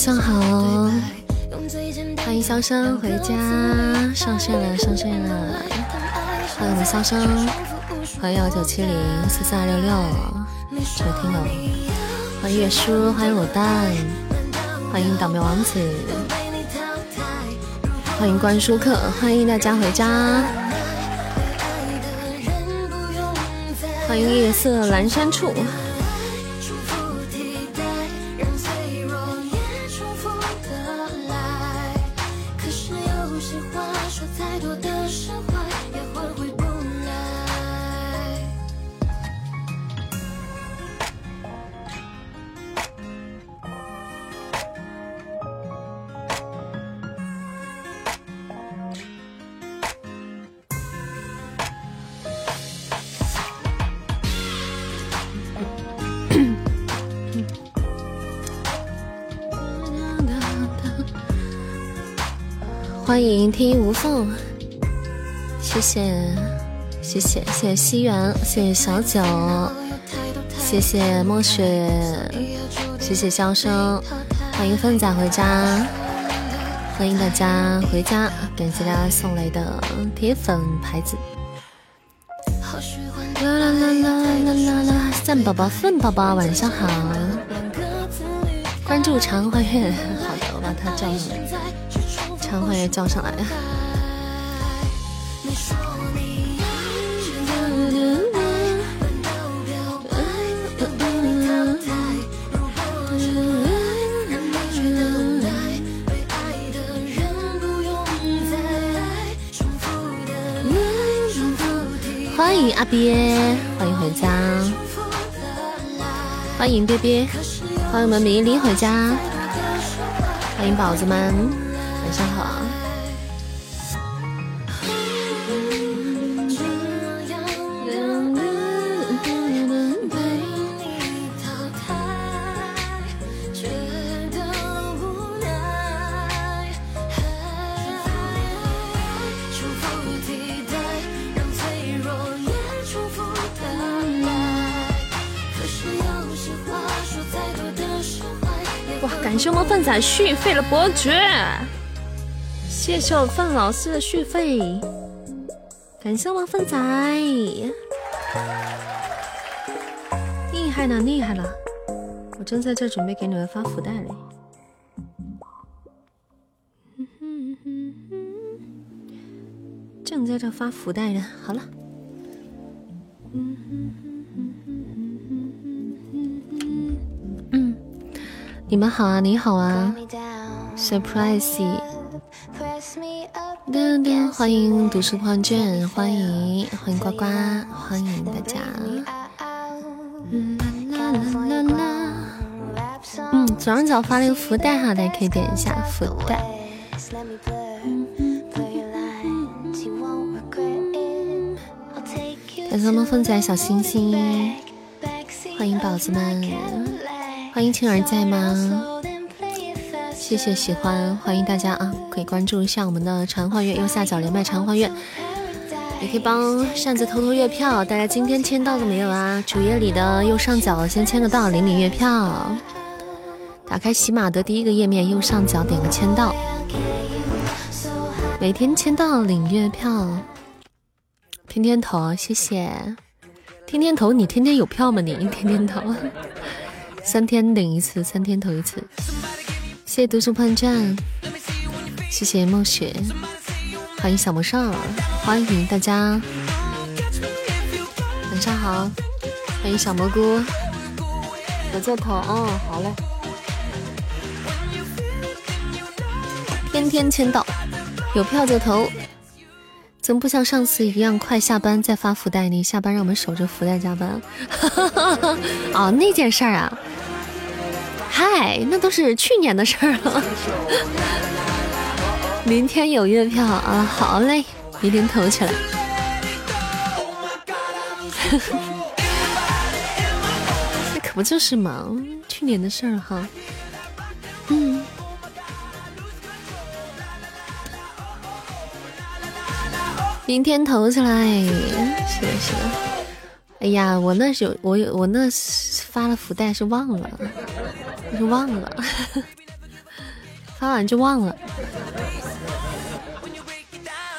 晚上好，欢迎潇声回家，上线了，上线了，欢迎我们潇声，欢迎幺九七零四四二六六，收听友，欢迎月叔，欢迎卤蛋，欢迎倒霉王子，欢迎关书客，欢迎大家回家，欢迎夜色阑珊处。欢迎听无缝，谢谢谢谢谢谢西园，谢谢小九，谢谢墨雪，谢谢笑声，欢迎凤仔回家，欢迎大家回家，感谢大家送来的铁粉牌子。啦啦啦啦啦啦啦！赞宝宝凤宝宝晚上好，关注长花月，好的，我把他叫上来。常欢也叫上来。欢迎阿鳖，欢迎回家，欢迎鳖鳖，欢迎我们迷离回家，欢迎宝子们。续费了伯爵。谢谢我范老师的续费，感谢我范仔，厉害了厉害了！我正在这准备给你们发福袋嘞，正在这发福袋呢。好了，你们好啊，你好啊，surprise。欢迎读书狂卷，欢迎欢迎呱呱，欢迎大家。嗯，左上角发了一个福袋哈，大家可以点一下福袋。感谢我们凤仔小星星，欢迎宝子们，欢迎青儿在吗？谢谢喜欢，欢迎大家啊！可以关注一下我们的长幻月右下角连麦长幻月，也可以帮扇子偷偷月票。大家今天签到了没有啊？主页里的右上角先签个到，领领月票。打开喜马的第一个页面，右上角点个签到，每天签到领月票。天天投，谢谢。天天投，你天天有票吗？你天天投，三天领一次，三天投一次。谢谢读书破战，谢谢梦雪，欢迎小魔少，欢迎大家，晚上好，欢迎小蘑菇，我在投哦，好嘞，天天签到，有票就投，怎么不像上次一样快下班再发福袋呢？下班让我们守着福袋加班，哦，那件事儿啊。嗨，那都是去年的事儿了。明天有月票啊，好嘞，明天投起来。那可不就是嘛，去年的事儿哈。嗯。明天投起来，是的，是的。哎呀，我那是我有我那发了福袋是忘了。就忘了，发完就忘了。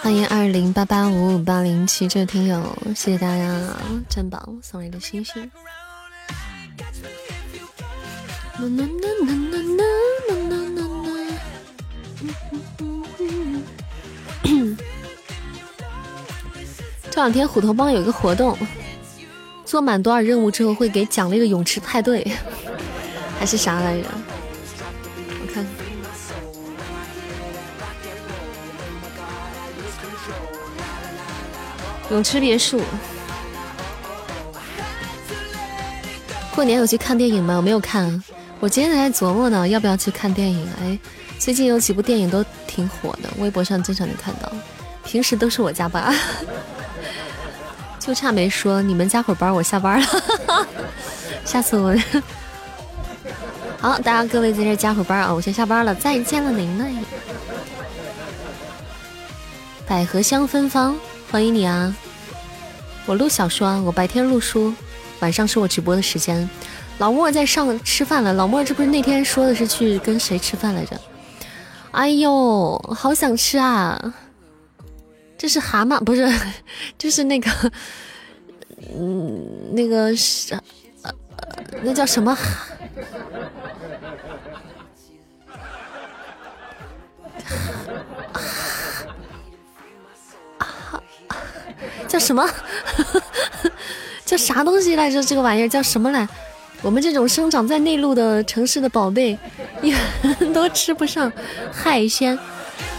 欢迎二零八八五五八零七这位听友，谢谢大家珍宝送来的星星。这两天虎头帮有一个活动，做满多少任务之后会给奖励个泳池派对，还是啥来着？我看。泳池别墅，过年有去看电影吗？我没有看，我今天还在琢磨呢，要不要去看电影？哎，最近有几部电影都挺火的，微博上经常能看到。平时都是我加班，就差没说你们加会班，我下班了。下次我好，大家各位在这加会班啊，我先下班了，再见了您嘞。百合香芬芳。欢迎你啊！我录小说，我白天录书，晚上是我直播的时间。老莫在上吃饭了。老莫，这不是那天说的是去跟谁吃饭来着？哎呦，好想吃啊！这是蛤蟆，不是，就是那个，嗯，那个是，呃，那叫什么？叫什么？叫啥东西来着？这个玩意儿叫什么来？我们这种生长在内陆的城市的宝贝，一都吃不上海鲜，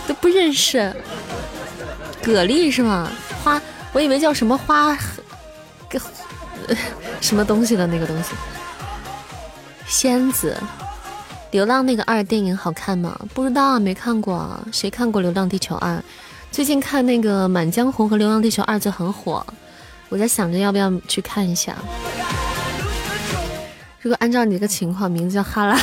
都不认识。蛤蜊是吗？花，我以为叫什么花，个 什么东西的那个东西。仙子，流浪那个二电影好看吗？不知道，没看过。谁看过《流浪地球二》？最近看那个《满江红》和《流浪地球二》就很火，我在想着要不要去看一下。如果按照你这个情况，名字叫哈拉。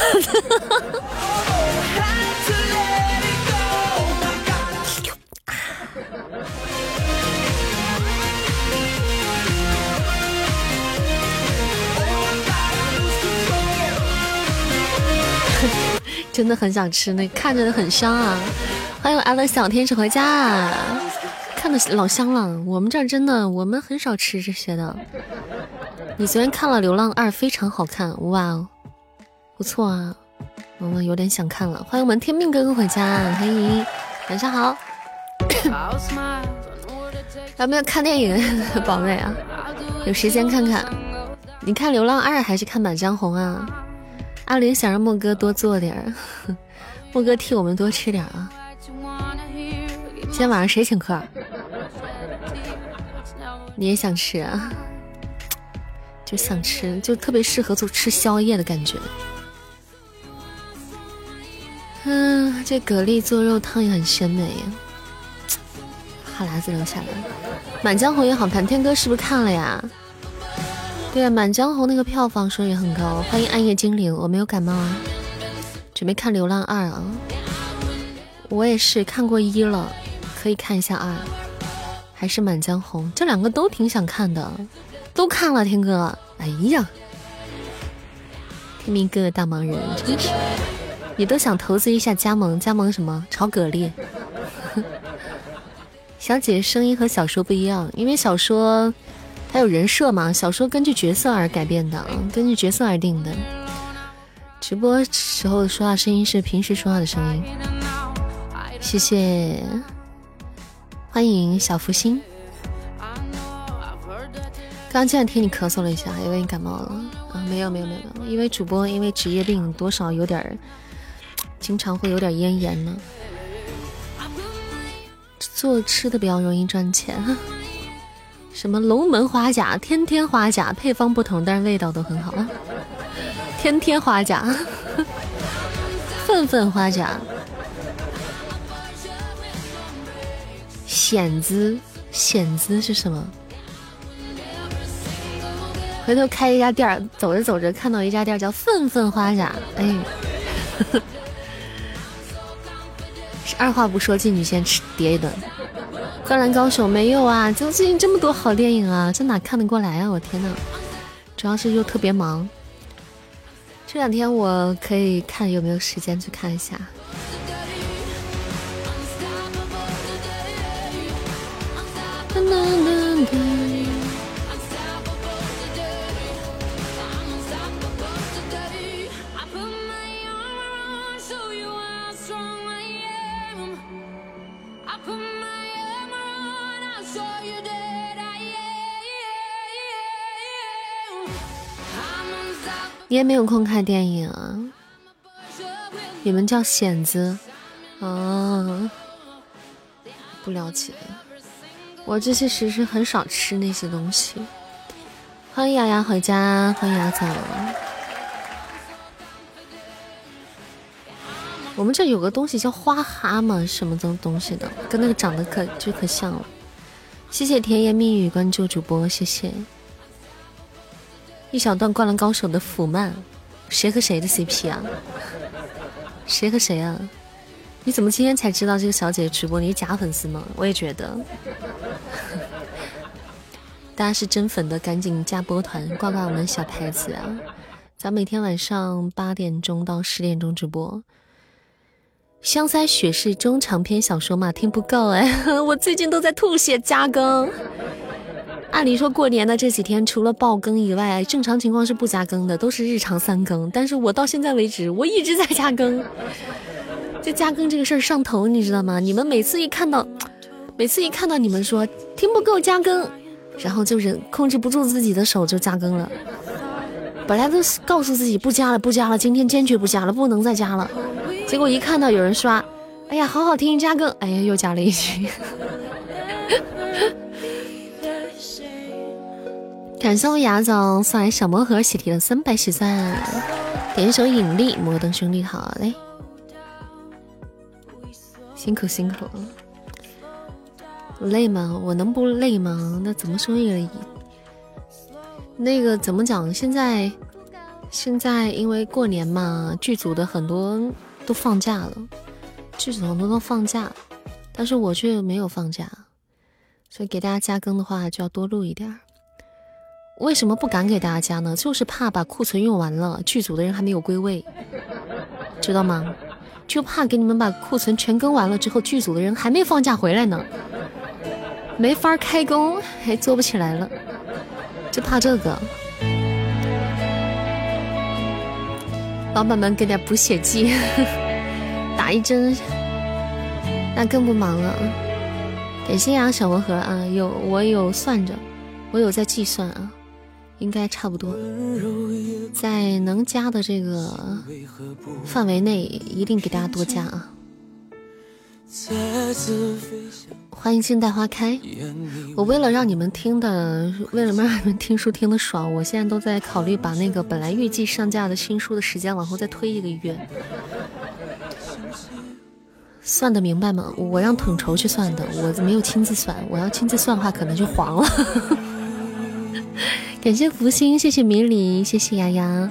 真的很想吃，那看着很香啊。欢迎我的小天使回家，看的老香了。我们这儿真的，我们很少吃这些的。你昨天看了《流浪二》，非常好看，哇哦，不错啊。我们有点想看了。欢迎我们天命哥哥回家，欢迎，晚上好。有没有看电影，宝贝啊？有时间看看。你看《流浪二》还是看《满江红》啊？阿林想让莫哥多做点儿，莫哥替我们多吃点啊。今天晚上谁请客？你也想吃啊？就想吃，就特别适合做吃宵夜的感觉。嗯，这蛤蜊做肉汤也很鲜美呀。哈喇子流下来。满江红也好看，天哥是不是看了呀？对，满江红那个票房说也很高。欢迎暗夜精灵，我没有感冒啊，准备看流浪二啊。我也是看过一了。可以看一下二，还是《满江红》，这两个都挺想看的，都看了。天哥，哎呀，天明哥哥大忙人，真是，你都想投资一下加盟，加盟什么？炒蛤蜊。小姐声音和小说不一样，因为小说他有人设嘛，小说根据角色而改变的，根据角色而定的。直播时候说话声音是平时说话的声音，谢谢。欢迎小福星。刚这两天你咳嗽了一下，还以为你感冒了啊？没有没有没有，因为主播因为职业病，多少有点儿，经常会有点咽炎呢。做吃的比较容易赚钱，什么龙门花甲、天天花甲，配方不同，但是味道都很好。天天花甲，份份花甲。蚬子，蚬子是什么？回头开一家店儿，走着走着看到一家店叫“份份花甲”，哎，二话不说进去先吃叠一顿。灌篮高手没有啊，就最近这么多好电影啊，这哪看得过来啊，我天呐，主要是又特别忙。这两天我可以看，有没有时间去看一下。你也没有空看电影啊？你们叫蚬子啊？不了解，我这些时是很少吃那些东西。欢迎雅雅回家，欢迎雅早。我们这有个东西叫花蛤蟆，什么东东西的，跟那个长得可就可像了。谢谢甜言蜜语关注主播，谢谢。一小段灌篮高手的腐漫，谁和谁的 CP 啊？谁和谁啊？你怎么今天才知道这个小姐姐直播？你是假粉丝吗？我也觉得。大家是真粉的，赶紧加波团，挂挂我们小牌子啊！咱每天晚上八点钟到十点钟直播。香腮雪是中长篇小说嘛？听不够哎，我最近都在吐血加更。按理说过年的这几天，除了爆更以外，正常情况是不加更的，都是日常三更。但是我到现在为止，我一直在加更。这加更这个事儿上头，你知道吗？你们每次一看到，每次一看到你们说听不够加更，然后就忍控制不住自己的手就加更了。本来都告诉自己不加了，不加了，今天坚决不加了，不能再加了。结果一看到有人刷，哎呀，好好听，加更，哎呀，又加了一句。感谢我雅总送来小魔盒，喜提了三百喜钻，点一首引力，摩登兄弟好嘞，辛苦辛苦，累吗？我能不累吗？那怎么说也？那个怎么讲？现在现在因为过年嘛，剧组的很多都放假了，剧组很多都放假，但是我却没有放假，所以给大家加更的话就要多录一点。为什么不敢给大家加呢？就是怕把库存用完了，剧组的人还没有归位，知道吗？就怕给你们把库存全更完了之后，剧组的人还没放假回来呢，没法开工，还做不起来了，就怕这个。老板们给点补血剂，打一针，那更不忙了。感谢啊，小魔盒啊，有我有算着，我有在计算啊。应该差不多，在能加的这个范围内，一定给大家多加啊！欢迎静待花开。我为了让你们听的，为了让你们听书听的爽，我现在都在考虑把那个本来预计上架的新书的时间往后再推一个月。算的明白吗？我让统筹去算的，我没有亲自算。我要亲自算的话，可能就黄了。感谢福星，谢谢迷离，谢谢丫丫。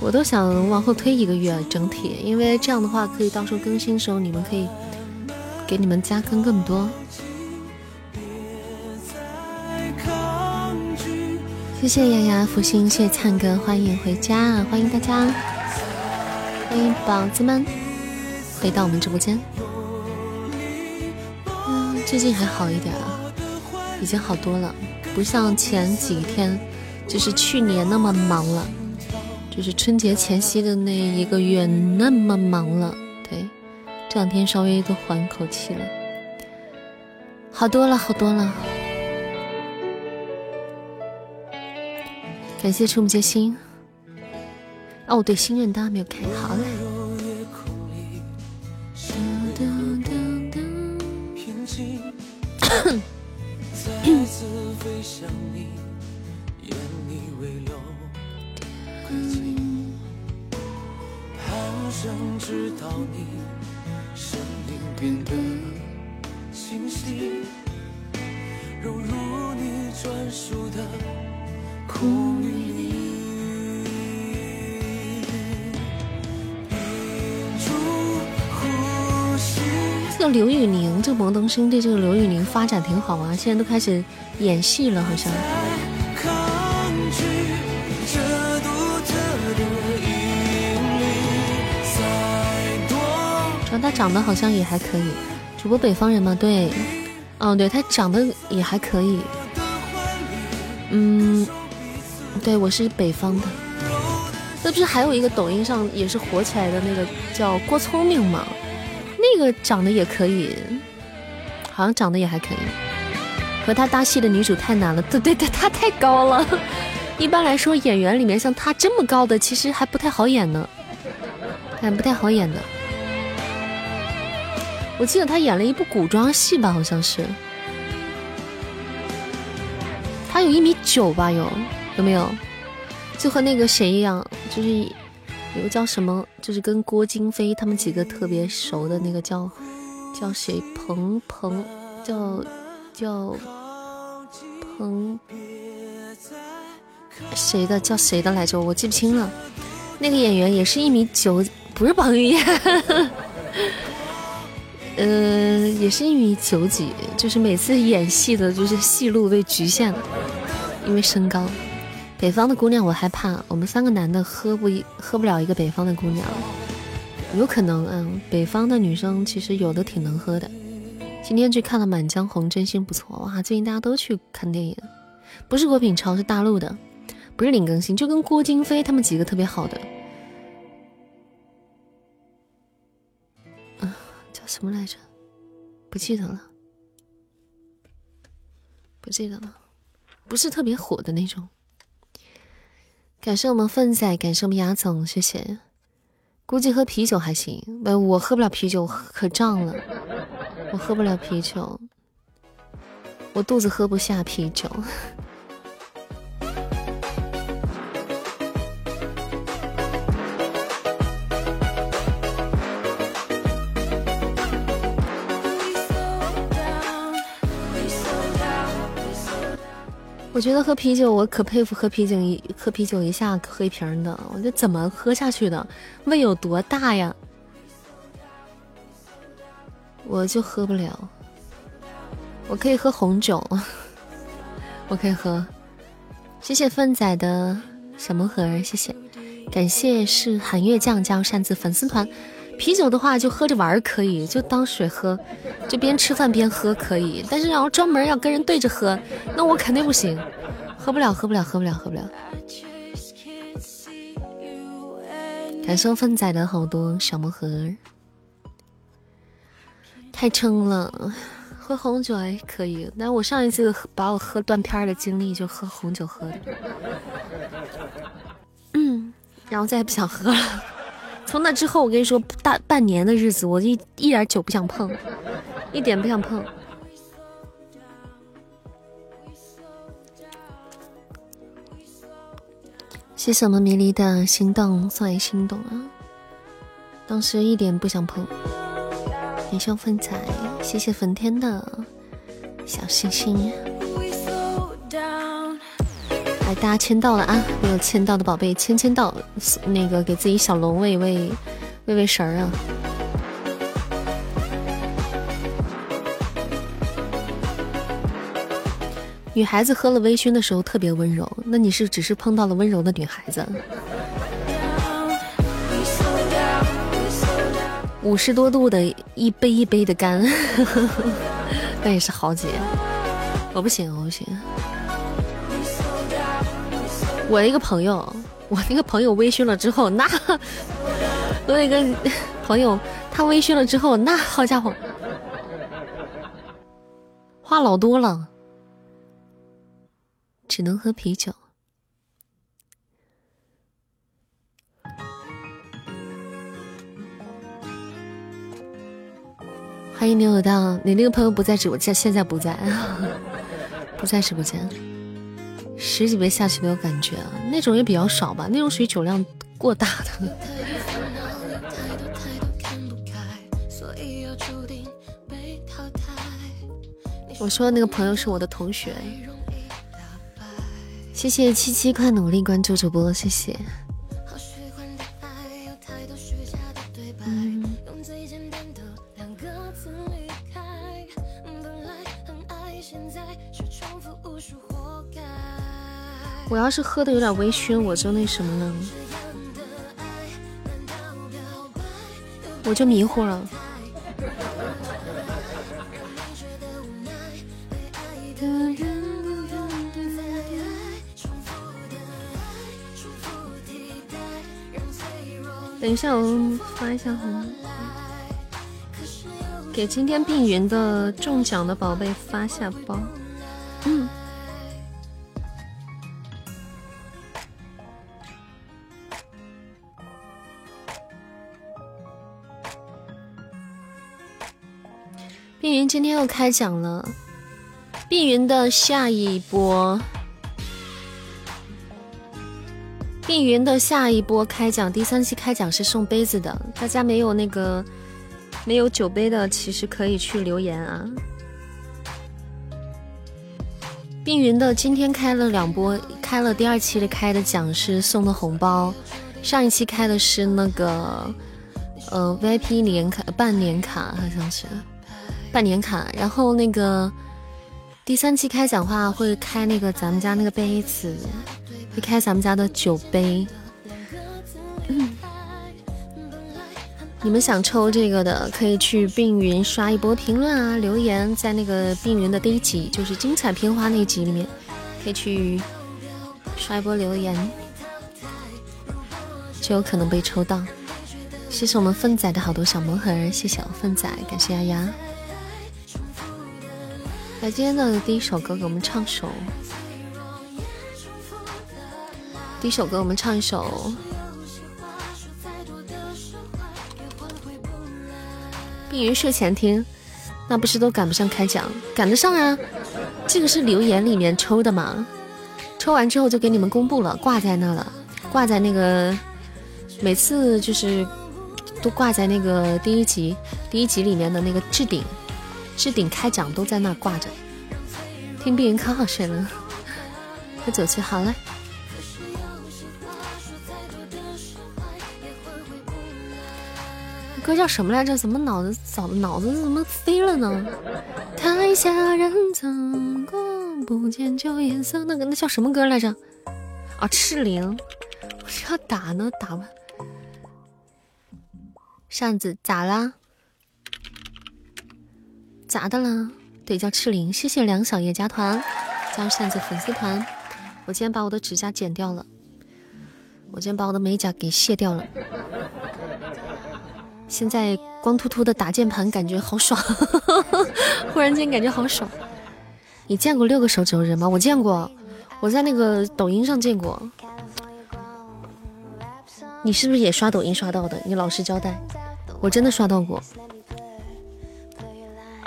我都想往后推一个月整体，因为这样的话可以到时候更新的时候，你们可以给你们加更更多。谢谢丫丫福星，谢谢灿哥，欢迎回家，欢迎大家，欢迎宝子们回到我们直播间。嗯，最近还好一点啊，已经好多了。不像前几天，就是去年那么忙了，就是春节前夕的那一个月那么忙了。对，这两天稍微都缓口气了，好多了，好多了。感谢触目皆心。哦，对，新任大家没有开好嘞。想你，眼里未流亏尽，盼想知道你生命变得清晰，融入你专属的苦命。这个刘宇宁，这个摩登兄弟，这个刘宇宁发展挺好啊，现在都开始演戏了，好像。主要他长得好像也还可以，主播北方人吗？对，嗯，对他长得也还可以。嗯，对我是北方的。那不是还有一个抖音上也是火起来的那个叫郭聪明吗？那个长得也可以，好像长得也还可以。和他搭戏的女主太难了，对 对对，他太高了。一般来说，演员里面像她这么高的，其实还不太好演呢，还不太好演的。我记得她演了一部古装戏吧，好像是。她有一米九吧？有有没有？就和那个谁一样，就是有个叫什么，就是跟郭京飞他们几个特别熟的那个叫叫谁？彭彭叫叫彭谁的？叫谁的来着？我记不清了。那个演员也是一米九，不是彭于晏，呃，也是一米九几，就是每次演戏的就是戏路被局限了，因为身高。北方的姑娘我害怕，我们三个男的喝不一喝不了一个北方的姑娘，有可能嗯，北方的女生其实有的挺能喝的。今天去看了《满江红》，真心不错哇！最近大家都去看电影，不是郭品超，是大陆的，不是林更新，就跟郭京飞他们几个特别好的。啊，叫什么来着？不记得了，不记得了，不是特别火的那种。感谢我们粪仔，感谢我们牙总，谢谢。估计喝啤酒还行，不，我喝不了啤酒，可胀了。我喝不了啤酒，我肚子喝不下啤酒。我觉得喝啤酒，我可佩服喝啤酒一喝啤酒一下喝一瓶的，我这怎么喝下去的？胃有多大呀？我就喝不了。我可以喝红酒，我可以喝。谢谢粪仔的小魔盒，谢谢，感谢是寒月酱加入擅自粉丝团。啤酒的话就喝着玩可以，就当水喝。就边吃饭边喝可以，但是要专门要跟人对着喝，那我肯定不行，喝不了，喝不了，喝不了，喝不了。感谢粪仔的好多小魔盒，太撑了，喝红酒还可以，但我上一次把我喝断片的经历就喝红酒喝的，嗯，然后再也不想喝了。从那之后，我跟你说，大半年的日子，我一一点酒不想碰。一点不想碰。谢谢我们迷离的心动，送来心动啊！当时一点不想碰。感谢粉彩，谢谢粉天的小星星。来，大家签到了啊！没有签到的宝贝，签签到，那个给自己小龙喂喂喂喂食儿啊！女孩子喝了微醺的时候特别温柔，那你是只是碰到了温柔的女孩子。五十多度的一杯一杯的干，那也是豪杰。我不行，我不行。我一个朋友，我那个朋友微醺了之后，那 我那个朋友他微醺了之后，那好家伙，话老多了。只能喝啤酒。欢迎牛有道，你那个朋友不在直播间，现在不在，不在直播间。十几杯下去没有感觉啊，那种也比较少吧，那种属于酒量过大的。我说的那个朋友是我的同学。谢谢七七，快努力关注主播，谢谢。我要是喝的有点微醺，我就那什么了，我就迷糊了。等一下，我发一下红包，给今天并云的中奖的宝贝发下包。今天又开奖了，碧云的下一波。碧云的下一波开奖，第三期开奖是送杯子的，大家没有那个没有酒杯的，其实可以去留言啊。碧云的今天开了两波，开了第二期的开的奖是送的红包，上一期开的是那个呃 VIP 年卡半年卡好像是半年卡，然后那个第三期开奖话会开那个咱们家那个杯子。会开咱们家的酒杯，你们想抽这个的，可以去病云刷一波评论啊，留言在那个病云的第一集，就是精彩片花那集里面，可以去刷一波留言，就有可能被抽到。谢谢我们粪仔的好多小魔盒，谢谢粪仔，感谢丫丫。来，今天的第一首歌，给我们唱首。第一首歌，我们唱一首。碧云睡前听，那不是都赶不上开奖？赶得上啊！这个是留言里面抽的嘛？抽完之后就给你们公布了，挂在那了，挂在那个每次就是都挂在那个第一集第一集里面的那个置顶，置顶开奖都在那挂着。听碧云可好睡了，喝酒去好了。歌叫什么来着？怎么脑子早脑子怎么飞了呢？台下人曾过不见旧颜色，那个那叫什么歌来着？啊，赤灵，我要打呢，打吧。扇子咋啦？咋的了？对，叫赤灵。谢谢梁小叶加团，加入扇子粉丝团。我今天把我的指甲剪掉了，我今天把我的美甲给卸掉了。现在光秃秃的打键盘，感觉好爽，忽然间感觉好爽。你见过六个手指头人吗？我见过，我在那个抖音上见过。你是不是也刷抖音刷到的？你老实交代，我真的刷到过。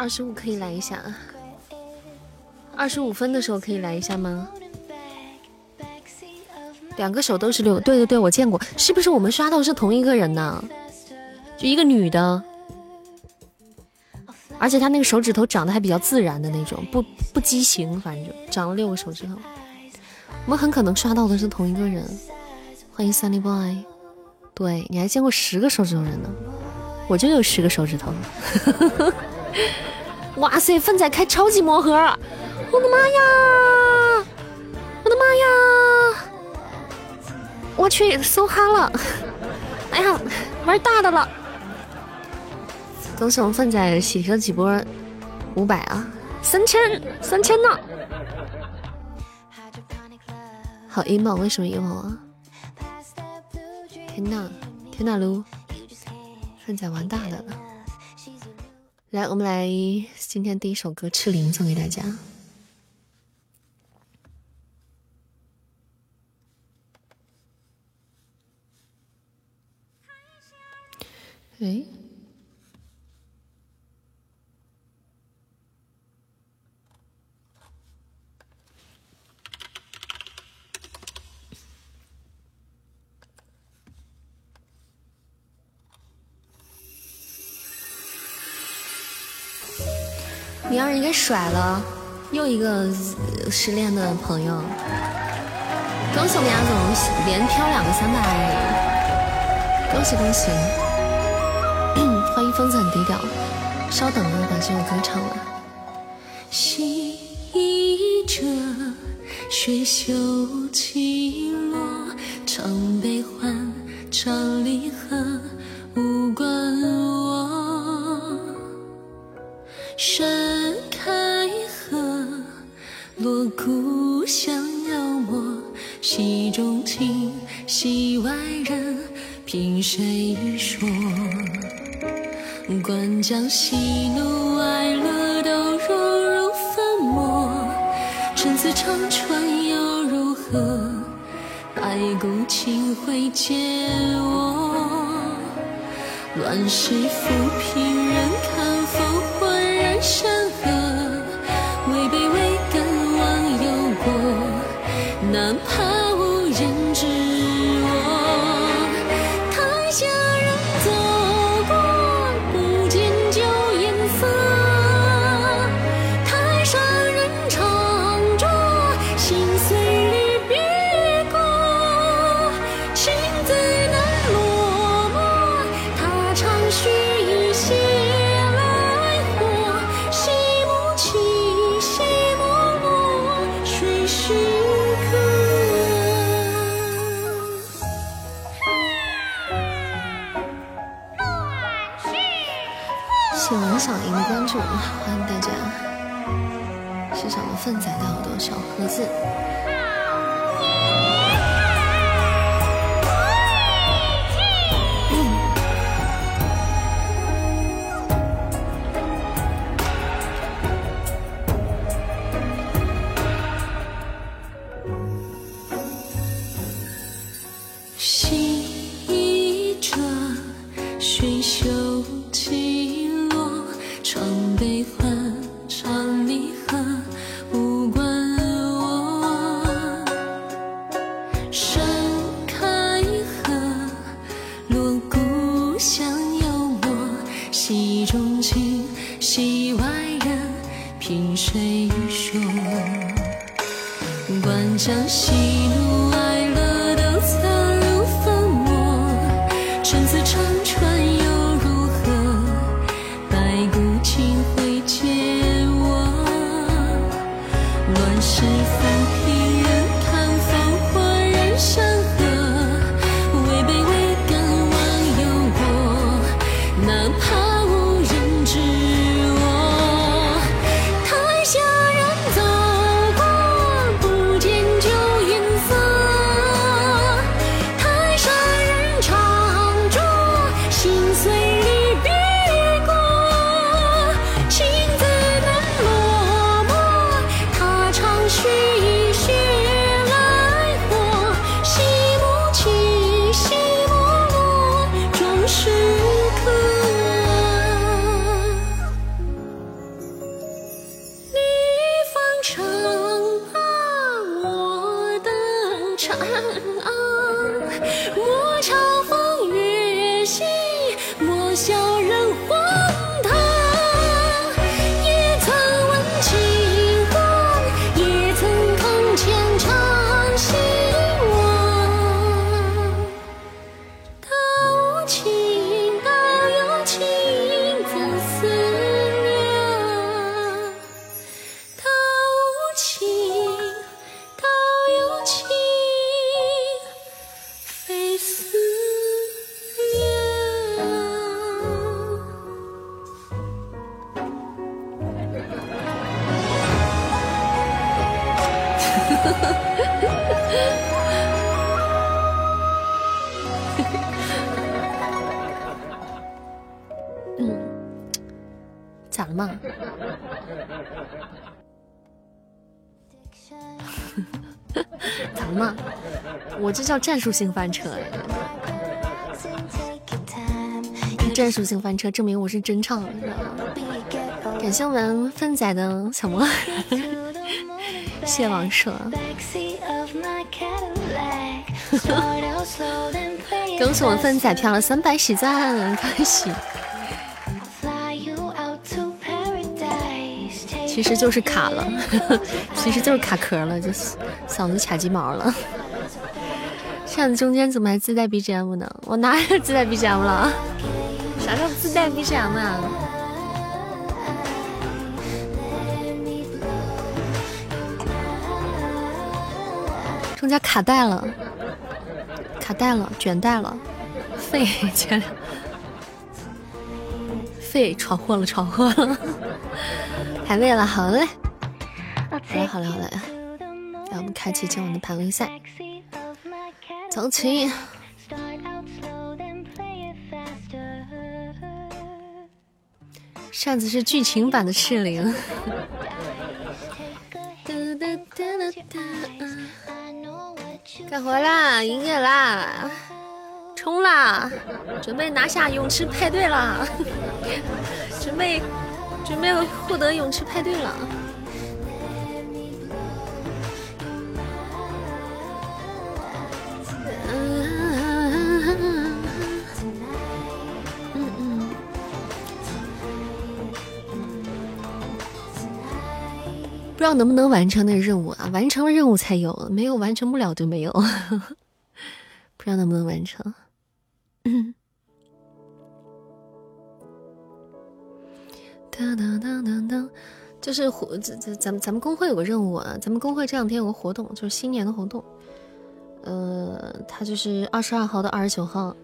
二十五可以来一下，二十五分的时候可以来一下吗？两个手都是六，对对对，我见过，是不是我们刷到是同一个人呢？就一个女的，而且她那个手指头长得还比较自然的那种，不不畸形，反正就长了六个手指头。我们很可能刷到的是同一个人。欢迎 Sunny Boy，对你还见过十个手指头人呢？我就有十个手指头。哇塞，粪仔开超级魔盒！我的妈呀！我的妈呀！我去，搜哈了！哎呀，玩大的了！恭喜我们粪仔喜提了几波五百啊，三千三千呢！好 emo，为什么 emo 啊？天呐，天呐噜，粪仔玩大的了！来，我们来今天第一首歌《赤伶》送给大家。哎。你让人给甩了，又一个失恋的朋友。恭喜我们牙总连飘两个三百，恭喜恭喜！欢迎疯子很低调，稍等啊，把这首歌唱完。细倚着雪袖起落，唱悲欢，唱离合，无关我。山开合，锣鼓响，邀我戏中情，戏外人。凭谁说？关将喜怒哀乐都融入粉墨，陈词长传又如何？白骨青灰皆我，乱世浮萍人看身 这叫战术性翻车呀！战术性翻车，证明我是真唱，知道吗？感谢我们粪仔的小魔，谢王硕，恭喜我们粪仔飘了三百喜赞，开喜！其实就是卡了，其实就是卡壳了，就是嗓子卡鸡毛了。扇子中间怎么还自带 BGM 呢？我哪有自带 BGM 了？啥叫自带 BGM 啊？中间卡带了，卡带了，卷带了，废钱了，废闯祸了，闯祸了，排位了好嘞好了好了好了。让我们开启今晚的排位赛。走起。上次是剧情版的赤伶干活啦营业啦冲啦准备拿下泳池派对啦准备准备获得泳池派对了。不知道能不能完成那任务啊？完成了任务才有，没有完成不了就没有。不知道能不能完成。嗯当当当当当，就是活，咱咱咱们咱们公会有个任务啊，咱们公会这两天有个活动，就是新年的活动。呃，他就是二十二号到二十九号，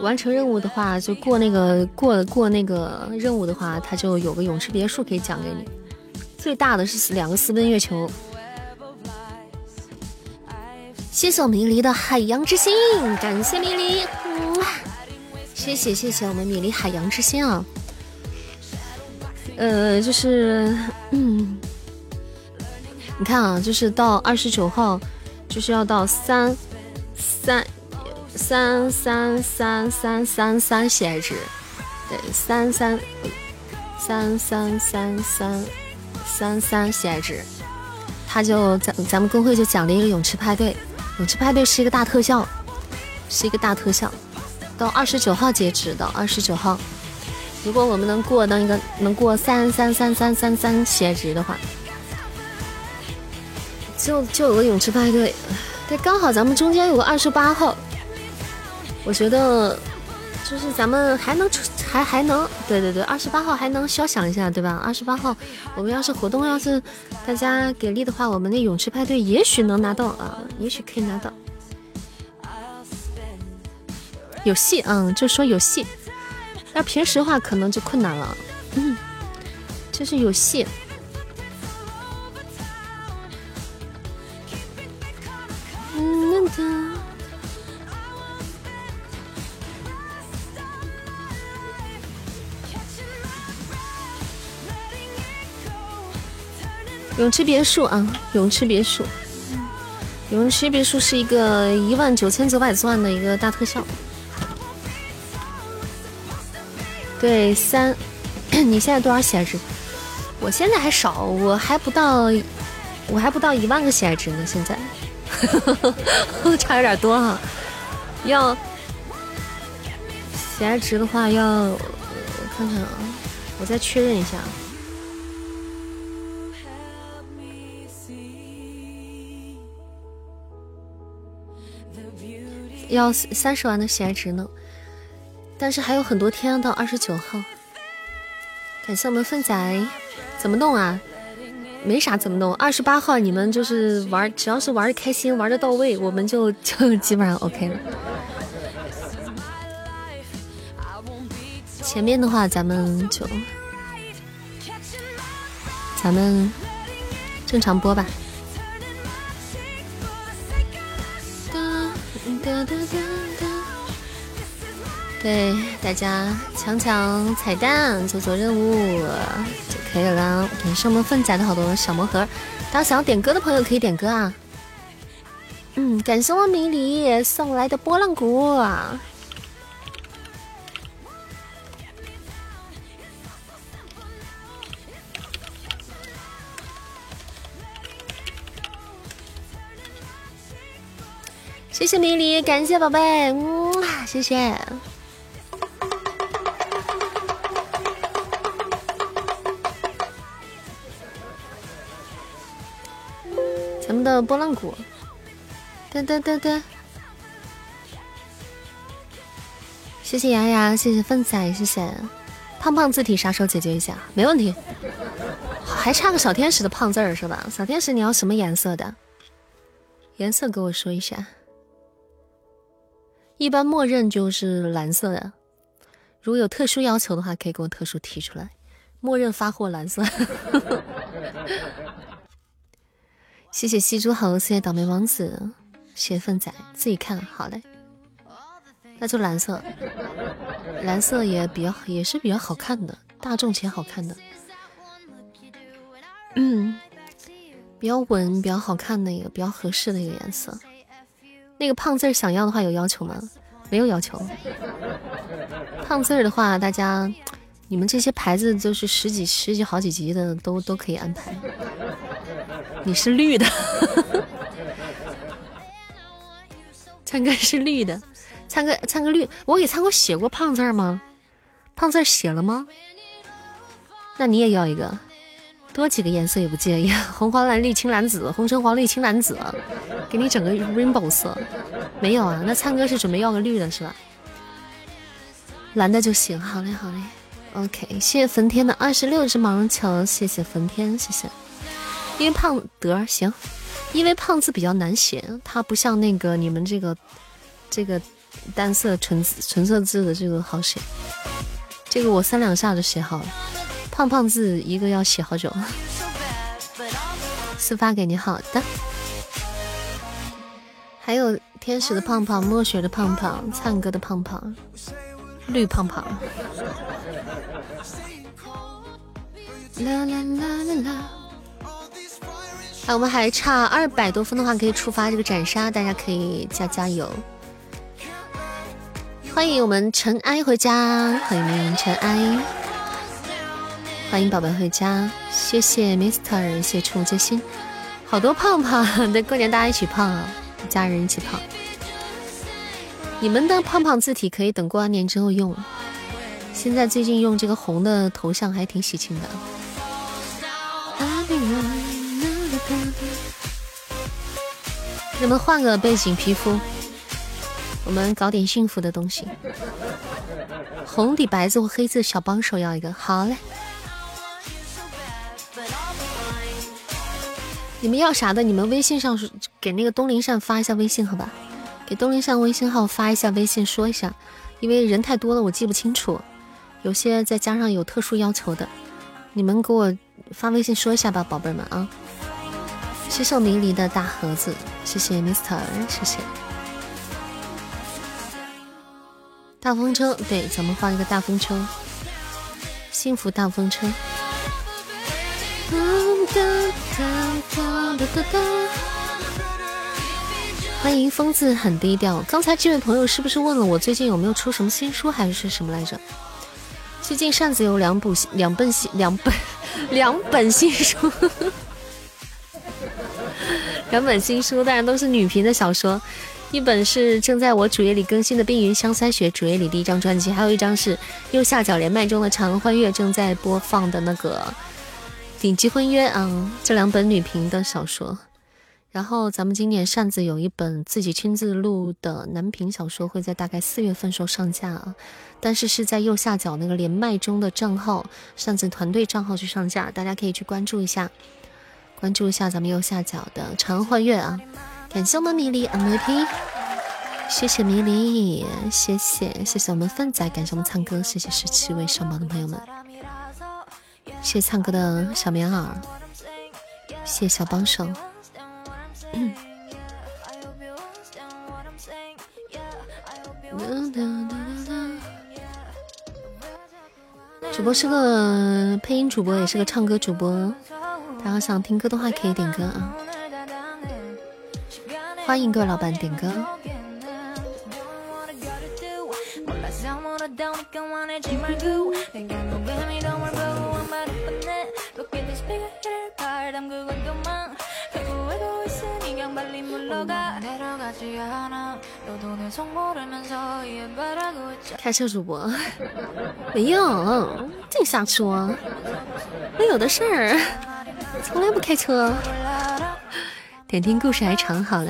完成任务的话，就过那个过过那个任务的话，他就有个泳池别墅可以奖给你。最大的是两个私奔月球，谢谢我们米离的海洋之心，感谢米离，谢谢谢谢我们米离海洋之心啊，呃，就是嗯，你看啊，就是到二十九号，就是要到三三三三三三三三喜爱值，对，三三三三三三。三三喜爱值，他就咱咱们公会就奖励一个泳池派对，泳池派对是一个大特效，是一个大特效，到二十九号截止，到二十九号，如果我们能过那个能过三三三三三三喜爱值的话，就就有个泳池派对，对，刚好咱们中间有个二十八号，我觉得就是咱们还能出。还还能，对对对，二十八号还能稍想一下，对吧？二十八号我们要是活动，要是大家给力的话，我们那泳池派对也许能拿到啊，也许可以拿到。有戏，嗯，就说有戏。要平时的话，可能就困难了。嗯，就是有戏。嗯，泳池别墅啊，泳池别墅，泳池别墅是一个一万九千九百钻的一个大特效。对，三，你现在多少血值？我现在还少，我还不到，我还不到一万个血值呢。现在，差有点多哈。要血值的话，要我看看啊，我再确认一下。要三十万的喜爱值呢，但是还有很多天到二十九号。感谢我们粪仔，怎么弄啊？没啥怎么弄。二十八号你们就是玩，只要是玩的开心，玩的到位，我们就 就基本上 OK 了。前面的话咱们就咱们正常播吧。对，大家抢抢彩蛋，做做任务就可以了。感谢我们粪仔的好多小魔盒，大家想要点歌的朋友可以点歌啊。嗯，感谢我迷离送来的波浪鼓。谢谢迷离，感谢宝贝，嗯，谢谢。波浪鼓，噔噔噔噔。谢谢牙牙，谢谢粪仔，谢谢胖胖字体，啥时候解决一下？没问题。还差个小天使的胖字儿是吧？小天使你要什么颜色的？颜色给我说一下。一般默认就是蓝色的，如果有特殊要求的话，可以给我特殊提出来。默认发货蓝色。谢谢西诸侯，谢谢倒霉王子，谢谢粪仔，自己看好嘞。那就蓝色，蓝色也比较也是比较好看的，大众且好看的，嗯，比较稳、比较好看的一个、比较合适的一个颜色。那个胖字儿想要的话有要求吗？没有要求。胖字儿的话，大家你们这些牌子就是十几、十几好几级的都都可以安排。你是绿的，灿哥是绿的，灿哥灿哥绿，我给灿哥写过胖字吗？胖字写了吗？那你也要一个，多几个颜色也不介意，红黄蓝绿青蓝紫，红橙黄绿青蓝紫，给你整个 rainbow 色。没有啊？那灿哥是准备要个绿的是吧？蓝的就行。好嘞，好嘞。OK，谢谢焚天的二十六只毛绒球，谢谢焚天，谢谢。因为胖得行，因为胖字比较难写，它不像那个你们这个这个单色纯纯色字的这个好写。这个我三两下就写好了，胖胖字一个要写好久。私发给你，好的。还有天使的胖胖，墨雪的胖胖，灿哥的胖胖，绿胖胖。啦啦啦啦啦！哎，我们还差二百多分的话，可以触发这个斩杀，大家可以加加油。欢迎我们尘埃回家，欢迎尘埃，欢迎宝贝回家，谢谢 Mister，谢谢宠物最心，好多胖胖，对，过年大家一起胖啊，家人一起胖。你们的胖胖字体可以等过完年之后用，现在最近用这个红的头像还挺喜庆的。能不能换个背景皮肤？我们搞点幸福的东西，红底白字或黑字小帮手要一个，好嘞。你们要啥的？你们微信上给那个东林善发一下微信，好吧？给东林善微信号发一下微信，说一下，因为人太多了，我记不清楚，有些再加上有特殊要求的，你们给我发微信说一下吧，宝贝们啊！谢谢迷离的大盒子，谢谢 Mister，谢谢。大风车，对，咱们放一个大风车，幸福大风车。欢迎疯子很低调。刚才这位朋友是不是问了我最近有没有出什么新书，还是什么来着？最近扇子有两部两本新两本两本新书，两本新书，当然都是女频的小说。一本是正在我主页里更新的《冰云香腮雪》主页里第一张专辑，还有一张是右下角连麦中的《长欢月》正在播放的那个《顶级婚约》啊，这两本女频的小说。然后咱们今年扇子有一本自己亲自录的男频小说，会在大概四月份时候上架啊，但是是在右下角那个连麦中的账号扇子团队账号去上架，大家可以去关注一下，关注一下咱们右下角的《长欢乐》啊。感谢我们迷离 MVP，谢谢迷离，谢谢谢谢我们粪仔，感谢我们灿哥，谢谢十七位上榜的朋友们，谢谢灿哥的小棉袄，谢谢小帮手。主播是个配音主播，也是个唱歌主播，大家想听歌的话可以点歌啊。欢迎各位老板点歌。开车主播 没有，净瞎说，我有的事儿，从来不开车。点听故事还长，好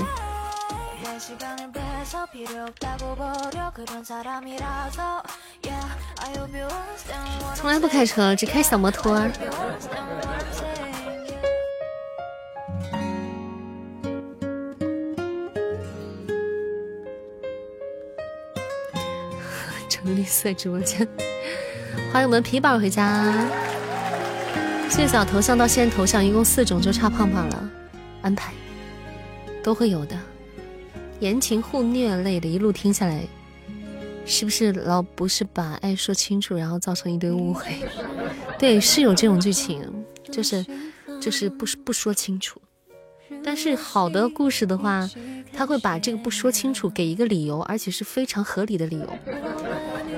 嘞。从来不开车，只开小摩托。成绿色直播间，欢迎我们皮宝回家。最早头像到现在头像一共四种，就差胖胖了。安排都会有的。言情互虐类的，一路听下来，是不是老不是把爱说清楚，然后造成一堆误会？对，是有这种剧情，就是就是不不说清楚。但是好的故事的话，他会把这个不说清楚给一个理由，而且是非常合理的理由，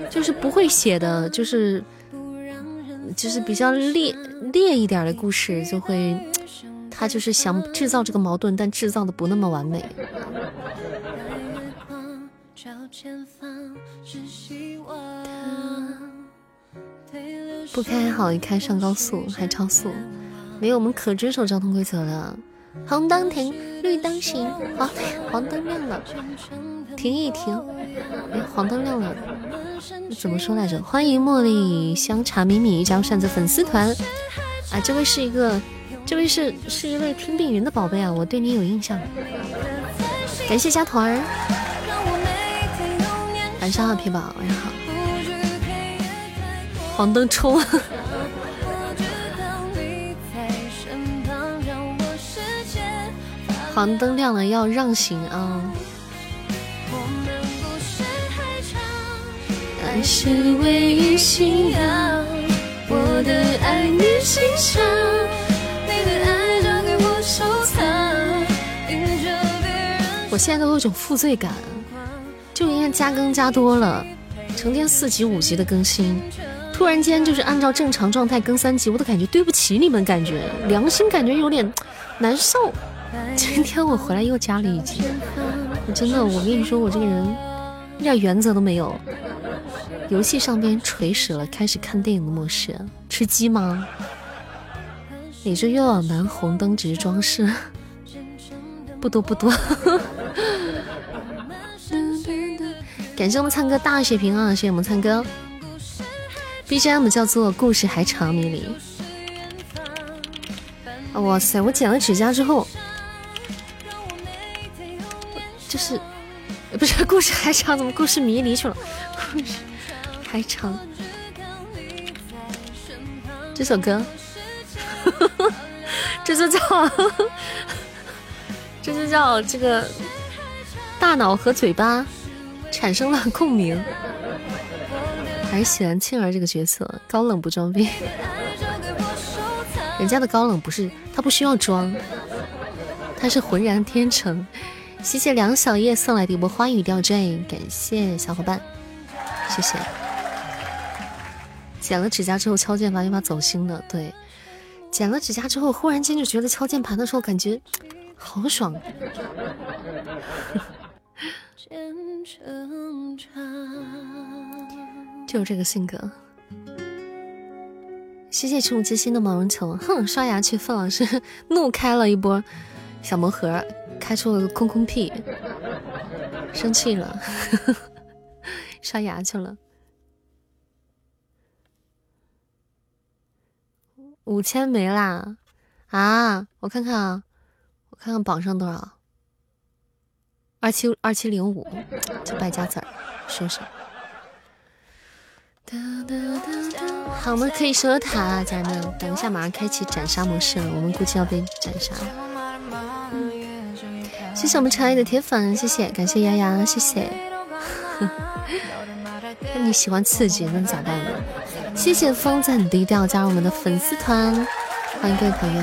就是不会写的，就是就是比较烈烈一点的故事，就会他就是想制造这个矛盾，但制造的不那么完美。不开好，一开上高速还超速，没有我们可遵守交通规则的。红灯停，绿灯行。黄黄灯亮了，停一停。哎，黄灯亮了，怎么说来着？欢迎茉莉香茶米米加入扇子粉丝团。啊，这位是一个，这位是是一位听病人的宝贝啊，我对你有印象。感谢加团儿。晚上好，皮宝，晚上好。黄灯冲。黄灯亮了，要让行啊！爱是唯一信仰，我的爱你欣赏，我。现在都有种负罪感，就因为加更加多了，成天四集五集的更新，突然间就是按照正常状态更三集，我都感觉对不起你们，感觉良心感觉有点难受。今天我回来又加了一集，我真的，我跟你说，我这个人一点原则都没有。游戏上边垂死了，开始看电影的模式，吃鸡吗？你这又要蓝红灯只是装饰，不多不多。感谢我们灿哥大血瓶啊！谢谢我们灿哥。BGM 叫做故事还长，迷离。哇塞！我剪了指甲之后。就是不是故事还长？怎么故事迷离去了？故事还长。这首歌，这就叫 这就叫这个大脑和嘴巴产生了共鸣。还是喜欢庆儿这个角色，高冷不装逼。人家的高冷不是他不需要装，他是浑然天成。谢谢梁小叶送来的一波花语吊坠，感谢小伙伴，谢谢。剪了指甲之后敲键盘有把走心的，对，剪了指甲之后忽然间就觉得敲键盘的时候感觉好爽。就这个性格。谢谢触目之心的毛绒球，哼，刷牙去，范老师怒开了一波小魔盒。开出了个空空屁，生气了，刷牙去了。五千没啦！啊，我看看啊，我看看榜上多少？二七二七零五，这败家子儿，说说。好，我们可以收塔，家人们，等一下马上开启斩杀模式了，我们估计要被斩杀了。谢谢我们长爱的铁粉，谢谢，感谢丫丫，谢谢。那你喜欢刺激，那咋办呢？谢谢风在很低调加入我们的粉丝团，欢迎各位朋友。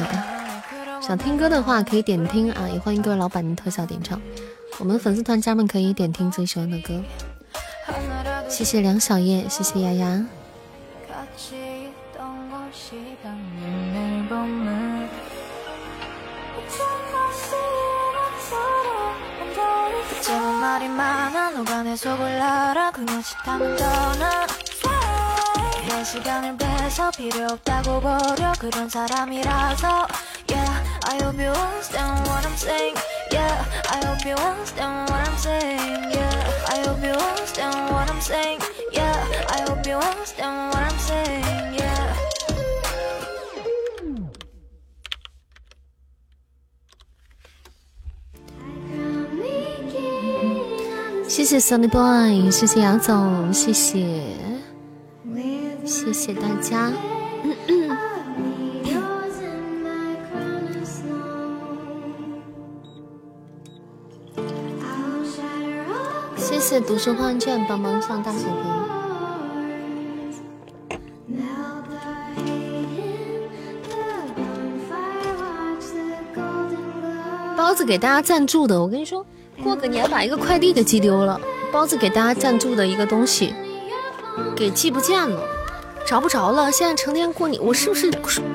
想听歌的话可以点听啊，也欢迎各位老板的特效点唱。我们粉丝团家人们可以点听最喜欢的歌。谢谢梁小叶，谢谢丫丫。谢谢 Sunny Boy，谢谢杨总，谢谢，谢谢大家。谢谢谢读书换券帮忙上大血瓶。包子给大家赞助的，我跟你说，过个年把一个快递给寄丢了。包子给大家赞助的一个东西，给寄不见了，找不着了。现在成天过年，我是不是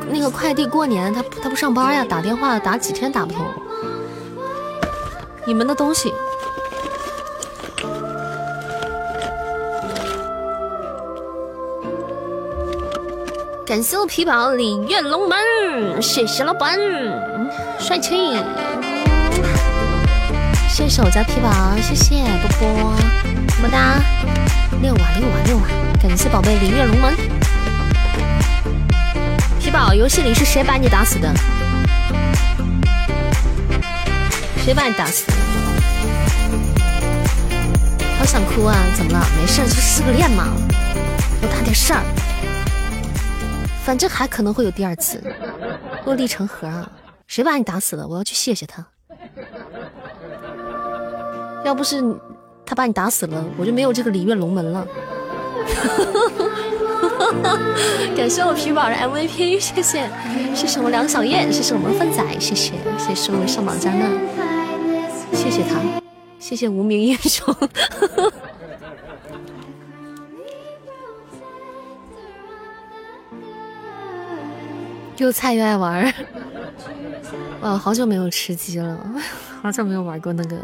那个快递过年他他不上班呀？打电话打几天打不通。你们的东西，感谢我皮宝礼愿龙门，谢谢老板，帅气。谢谢我家皮宝，谢谢波波，么么哒，六啊六啊六啊！感谢宝贝灵月龙门。宝，游戏里是谁把你打死的？谁把你打死的？好想哭啊！怎么了？没事，就失个恋嘛，有大点事儿。反正还可能会有第二次，落地成盒啊！谁把你打死了？我要去谢谢他。要不是他把你打死了，我就没有这个礼乐龙门了。感谢我皮宝的 MVP，谢谢，谢谢我梁小燕，谢谢我们粪仔，谢谢，谢谢我上榜加娜，谢谢他，谢谢无名英雄。又菜又爱玩，哇，好久没有吃鸡了，好久没有玩过那个。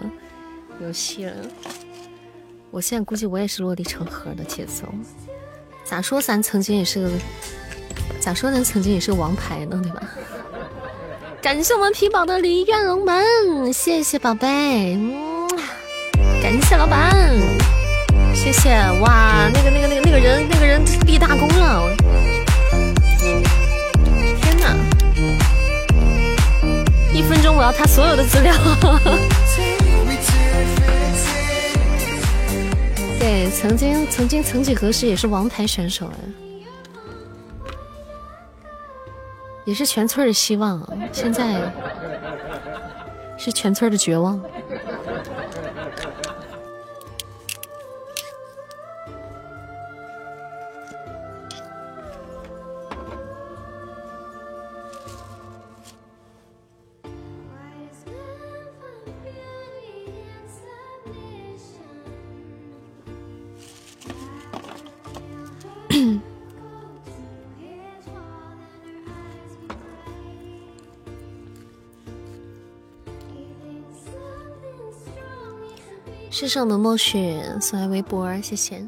游戏了，我现在估计我也是落地成盒的节奏。咋说咱曾经也是个，咋说咱曾经也是个王牌呢，对吧？感谢我们皮宝的离愿龙门，谢谢宝贝，嗯，感谢老板，谢谢哇，那个那个那个那个人那个人立大功了，天哪！一分钟我要他所有的资料。对，曾经曾经曾几何时也是王牌选手啊，也是全村的希望，现在是全村的绝望。谢谢我们墨雪送来微博，谢谢。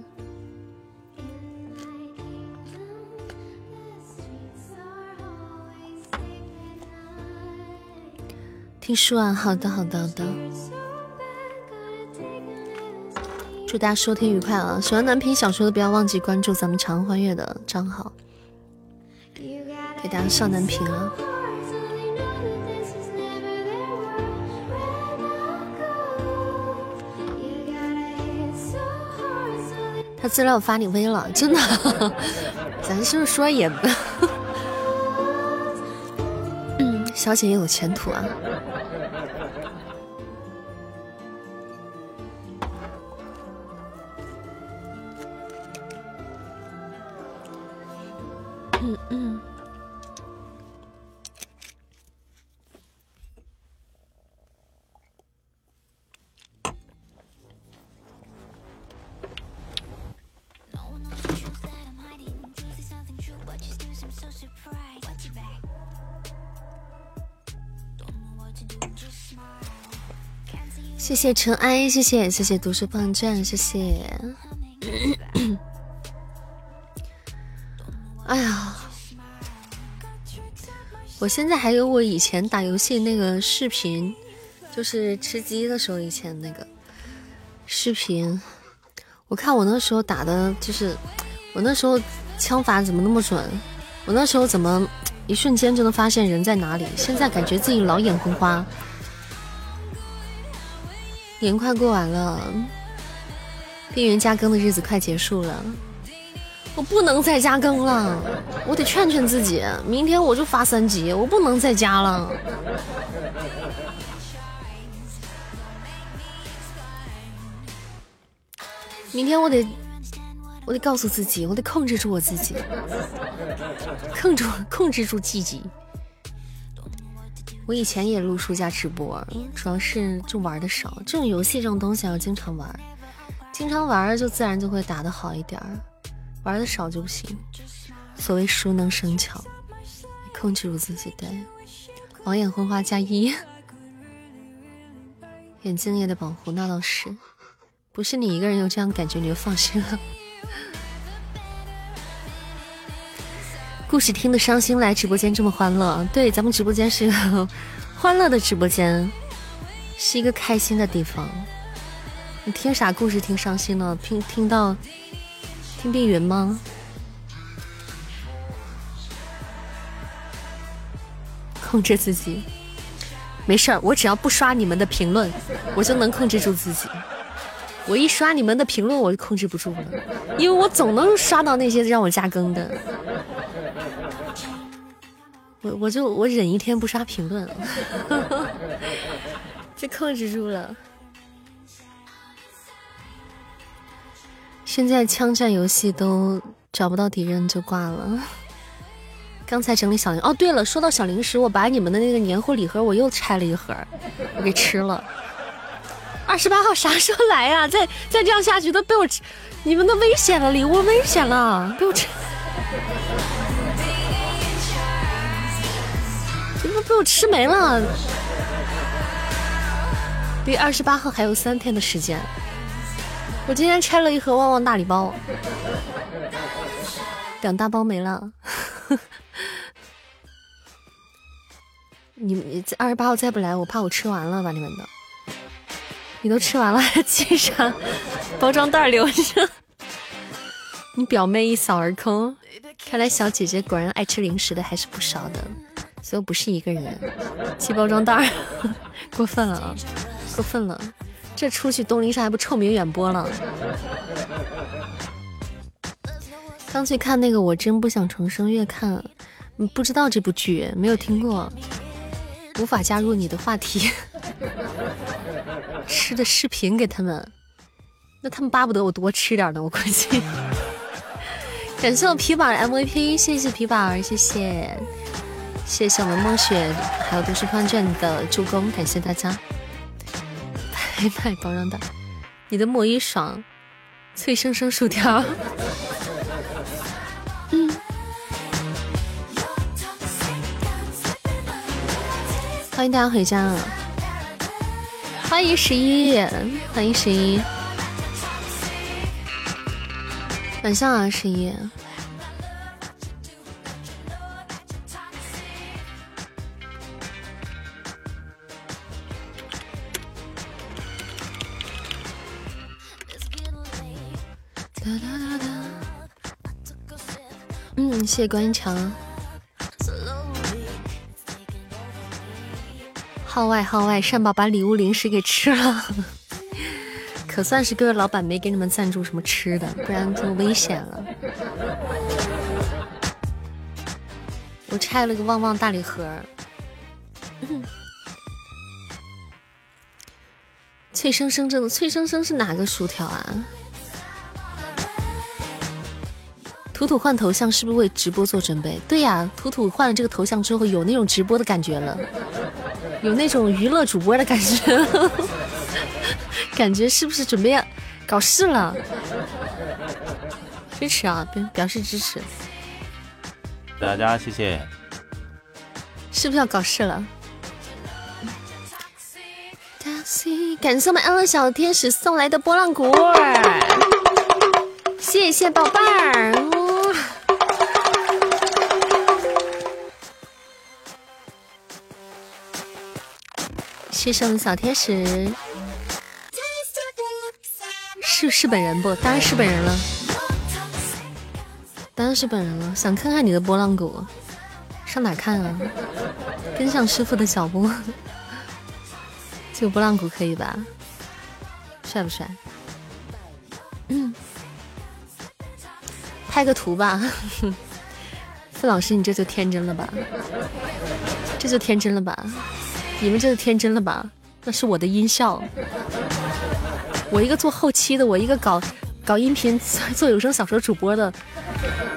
听书啊，好的，好的，好的。祝大家收听愉快啊！喜欢男频小说的，不要忘记关注咱们长欢悦的账号，给大家上男频啊。他资料发你微了，真的，咱是不是说也，嗯，小姐也有前途啊。嗯嗯。谢谢尘埃，谢谢谢谢读书棒卷，谢谢。哎呀，我现在还有我以前打游戏那个视频，就是吃鸡的时候以前那个视频。我看我那时候打的就是，我那时候枪法怎么那么准？我那时候怎么一瞬间就能发现人在哪里？现在感觉自己老眼昏花。年快过完了，边缘加更的日子快结束了，我不能再加更了，我得劝劝自己，明天我就发三级，我不能再加了。明天我得，我得告诉自己，我得控制住我自己，控制控制住自己。我以前也录书加直播，主要是就玩的少。这种游戏这种东西要经常玩，经常玩就自然就会打得好一点，玩的少就不行。所谓熟能生巧，控制住自己。对，网眼昏花加一，眼睛也得保护。那倒是，不是你一个人有这样感觉你就放心了。故事听的伤心，来直播间这么欢乐。对，咱们直播间是一个 欢乐的直播间，是一个开心的地方。你听啥故事听伤心了？听听到听碧云吗？控制自己，没事儿，我只要不刷你们的评论，我就能控制住自己。我一刷你们的评论，我就控制不住了，因为我总能刷到那些让我加更的。我我就我忍一天不刷评论，就控制住了。现在枪战游戏都找不到敌人就挂了。刚才整理小零哦，对了，说到小零食，我把你们的那个年货礼盒我又拆了一盒，我给吃了。二十八号啥时候来呀？再再这样下去都被我吃，你们都危险了，礼物危险了，被我吃。被我吃没了，离二十八号还有三天的时间。我今天拆了一盒旺旺大礼包，两大包没了。你你二十八号再不来，我怕我吃完了把你们的。你都吃完了还记啥？包装袋留着。你表妹一扫而空，看来小姐姐果然爱吃零食的还是不少的。所以不是一个人，寄包装袋儿，过分了啊，过分了！这出去东林山还不臭名远播了？刚去看那个，我真不想重生。越看，不知道这部剧，没有听过，无法加入你的话题。吃的视频给他们，那他们巴不得我多吃点呢。我估计。感谢我皮宝的 MVP，谢谢皮宝，谢谢。谢谢我们梦雪还有读书方卷的助攻，感谢大家。拍拍包装袋，你的魔芋爽，脆生生薯条。嗯。欢迎大家回家，欢迎十一，欢迎十一，晚上啊，十一。哒哒哒哒嗯，谢谢关音强。号外号外，善宝把礼物零食给吃了，可算是各位老板没给你们赞助什么吃的，不然就危险了。我拆了个旺旺大礼盒。脆生生，这个脆生生是哪个薯条啊？图图换头像是不是为直播做准备？对呀，图图换了这个头像之后，有那种直播的感觉了，有那种娱乐主播的感觉，感觉是不是准备要搞事了？支持啊，表表示支持。大家谢谢。是不是要搞事了？感谢我们安乐小天使送来的波浪鼓，谢谢宝贝儿。谢谢我们小天使，是是本人不？当然是本人了，当然是本人了。想看看你的波浪鼓，上哪看啊？跟上师傅的脚步，这个波浪鼓可以吧？帅不帅？嗯，拍个图吧。傅老师，你这就天真了吧？这就天真了吧？你们这是天真了吧？那是我的音效，我一个做后期的，我一个搞搞音频做有声小说主播的，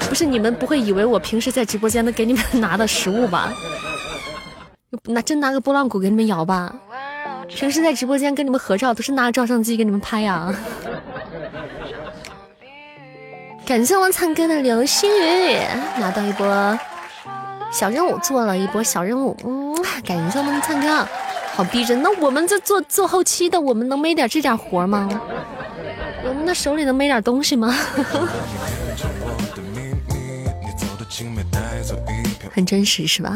不是你们不会以为我平时在直播间的给你们拿的食物吧？拿真拿个拨浪鼓给你们摇吧？平时在直播间跟你们合照都是拿照相机给你们拍呀？感谢我灿哥的流星雨，拿到一波小任务，做了一波小任务。嗯，感谢我们灿哥，好逼真。那我们这做做后期的，我们能没点这点活吗？我们的手里能没点东西吗？很真实是吧？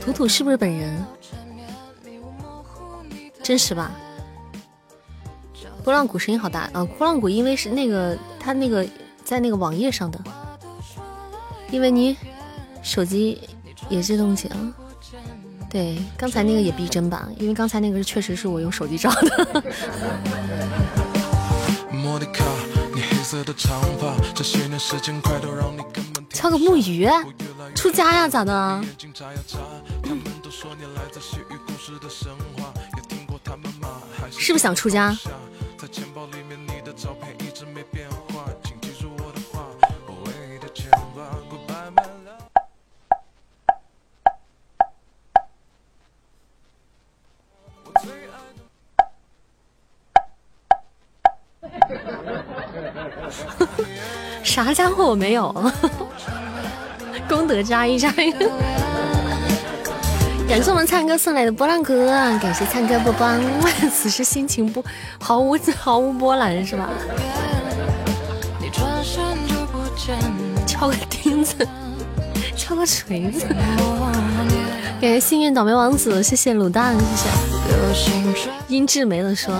图图是不是本人？真实吧？波浪鼓声音好大啊！波浪鼓因为是那个他那个在那个网页上的。因为你手机也是东西啊，对，刚才那个也逼真吧？因为刚才那个确实是我用手机照的。敲个木鱼，出家呀？咋的？是不是想出家？啥家伙我没有，功德加一加一。感谢我们灿哥送来的波浪哥，感谢灿哥波波。此时心情不毫无毫无波澜是吧？敲个钉子，敲个锤子。感谢幸运倒霉王子，谢谢卤蛋，谢谢。音质没了说。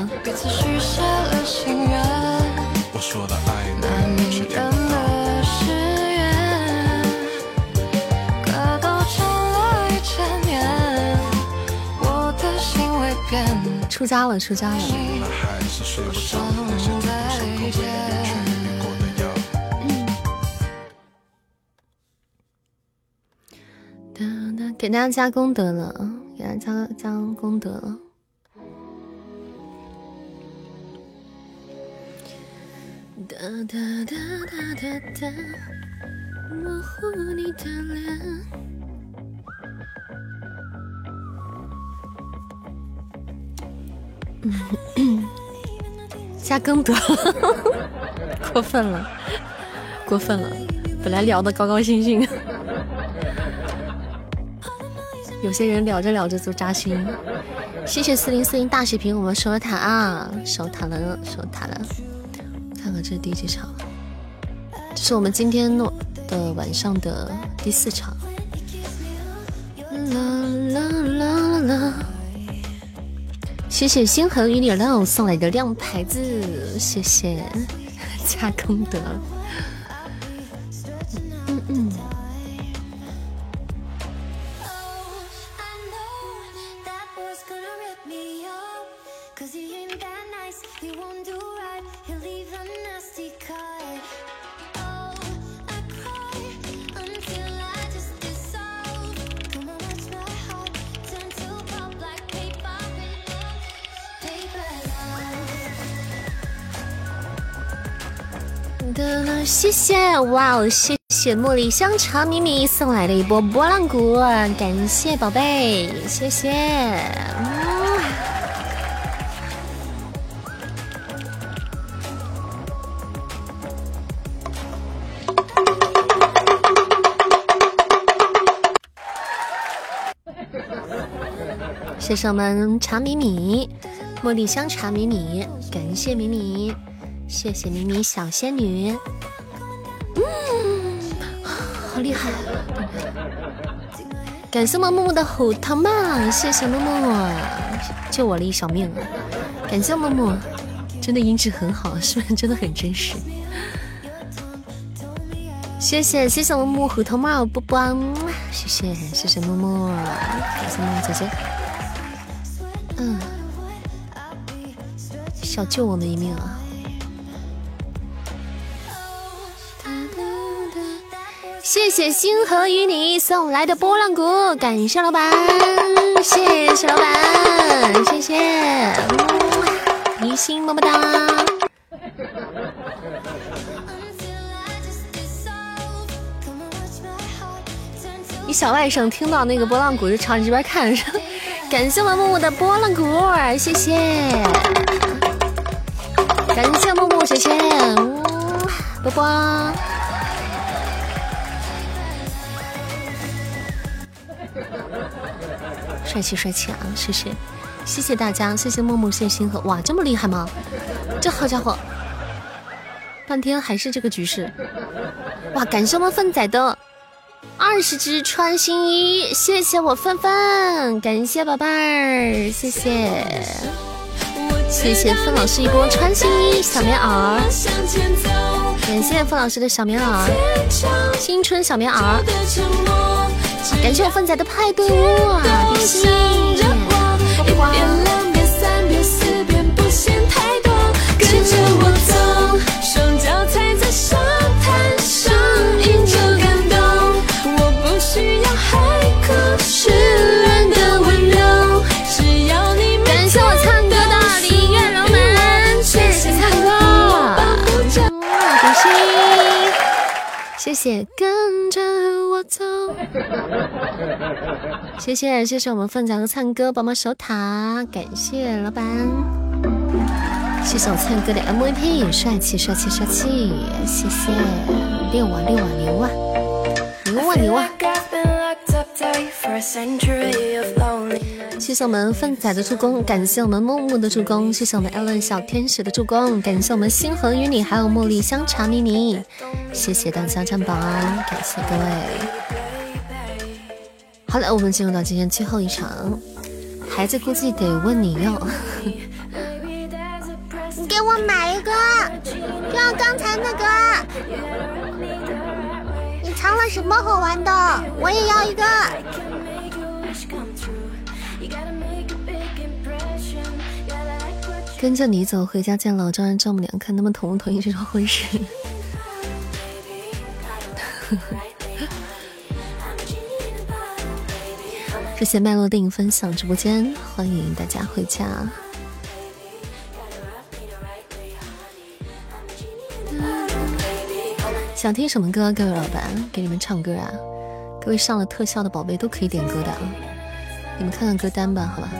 出家了，出家了。给大家加功德了，给大家加加功德了。哒哒哒哒哒哒，模糊你的脸。加更得了，过分了，过分了。本来聊的高高兴兴，有些人聊着聊着就扎心。谢谢四零四零大血瓶，我们守塔啊，守塔了，守塔了。看看这是第几场？这是我们今天诺的晚上的第四场。啦啦啦啦。谢谢星河与你乐送来的亮牌子，谢谢 加功德。谢谢哇哦！谢谢茉莉香肠咪咪送来的一波波浪鼓，感谢宝贝，谢谢。谢谢我们茶米米，茉莉香茶米米，感谢米米。谢谢米米小仙女，嗯，好厉害！感谢我木木的虎头帽，谢谢木木，救我了一小命。感谢木木，真的音质很好，是不是真的很真实？谢谢谢谢木木虎头帽波波，谢谢谢谢木木，感谢木木姐姐，嗯，小救我们一命啊！谢谢星河与你送来的波浪鼓，感谢老板，谢。谢老板，谢。谢，一心么么哒。你小外甥听到那个波浪鼓就朝你这边看着，感谢。我木木的波浪鼓，谢。谢，感谢木木，谢。谢，波波。帅气帅气啊！谢谢，谢谢大家，谢谢默默，谢谢星河。哇，这么厉害吗？这好家伙，半天还是这个局势。哇，感谢我们粪仔的二十只穿新衣，谢谢我芬芬，感谢宝贝儿，谢谢，谢谢范老师一波穿新衣小棉袄，感谢范老师的小棉袄，青春小棉袄。感谢我凤仔的派对屋啊！比心，花感谢我唱歌的李月龙们，谢谢唱歌，比心，谢谢跟着我走。谢谢谢谢我们凤仔和灿哥帮忙守塔，感谢老板，谢谢我灿哥的 MVP，帅气帅气帅气，谢谢。六啊六啊牛啊。牛啊牛啊！谢谢我们凤仔的助攻，感谢我们木木的助攻，谢谢我们 Ellen 小天使的助攻，感谢我们星河与你还有茉莉香茶妮妮，谢谢大家占榜，感谢各位。好了，我们进入到今天最后一场，孩子估计得问你要，你给我买一个，就像刚才那个，你藏了什么好玩的？我也要一个。跟着你走，回家见老丈人丈母娘，看他们同不同意这桩婚事。谢谢麦洛定分享直播间，欢迎大家回家。想听什么歌？各位老板，给你们唱歌啊！各位上了特效的宝贝都可以点歌的啊！你们看看歌单吧，好吧？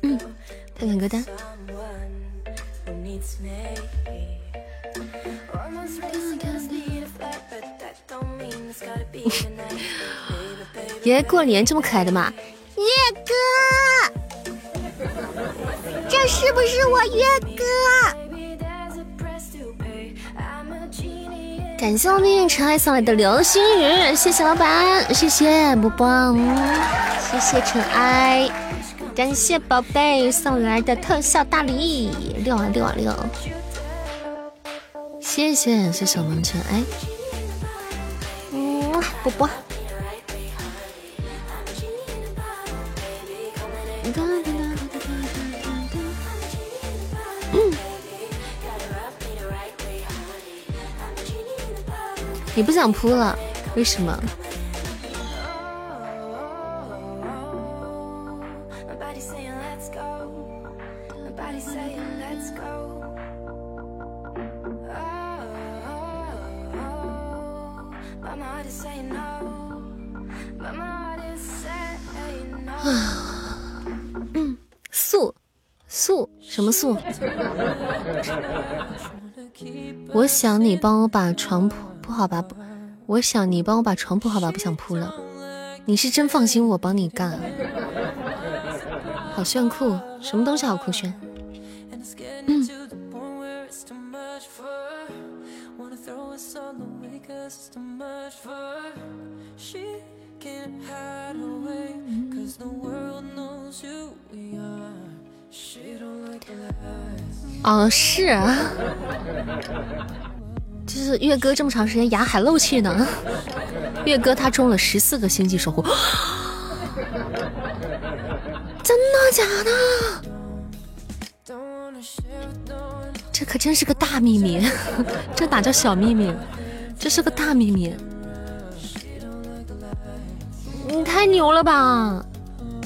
嗯，看看歌单。爷过年这么可爱的吗？月哥，这是不是我月哥？感谢我命运尘埃送来的流星雨，谢谢老板，谢谢波波，谢谢尘埃，感谢宝贝送来的特效大礼，六啊六啊六，谢谢谢谢我们尘埃，嗯，波波。你不想扑了？为什么？什么素？我想你帮我把床铺。铺好吧，我想你帮我把床铺好吧，不想铺了。你是真放心我帮你干，好炫酷，什么东西好酷炫？哦，是啊，就是月哥这么长时间牙还漏气呢。月哥他中了十四个星际守护，真的假的？这可真是个大秘密，这哪叫小秘密？这是个大秘密。你太牛了吧！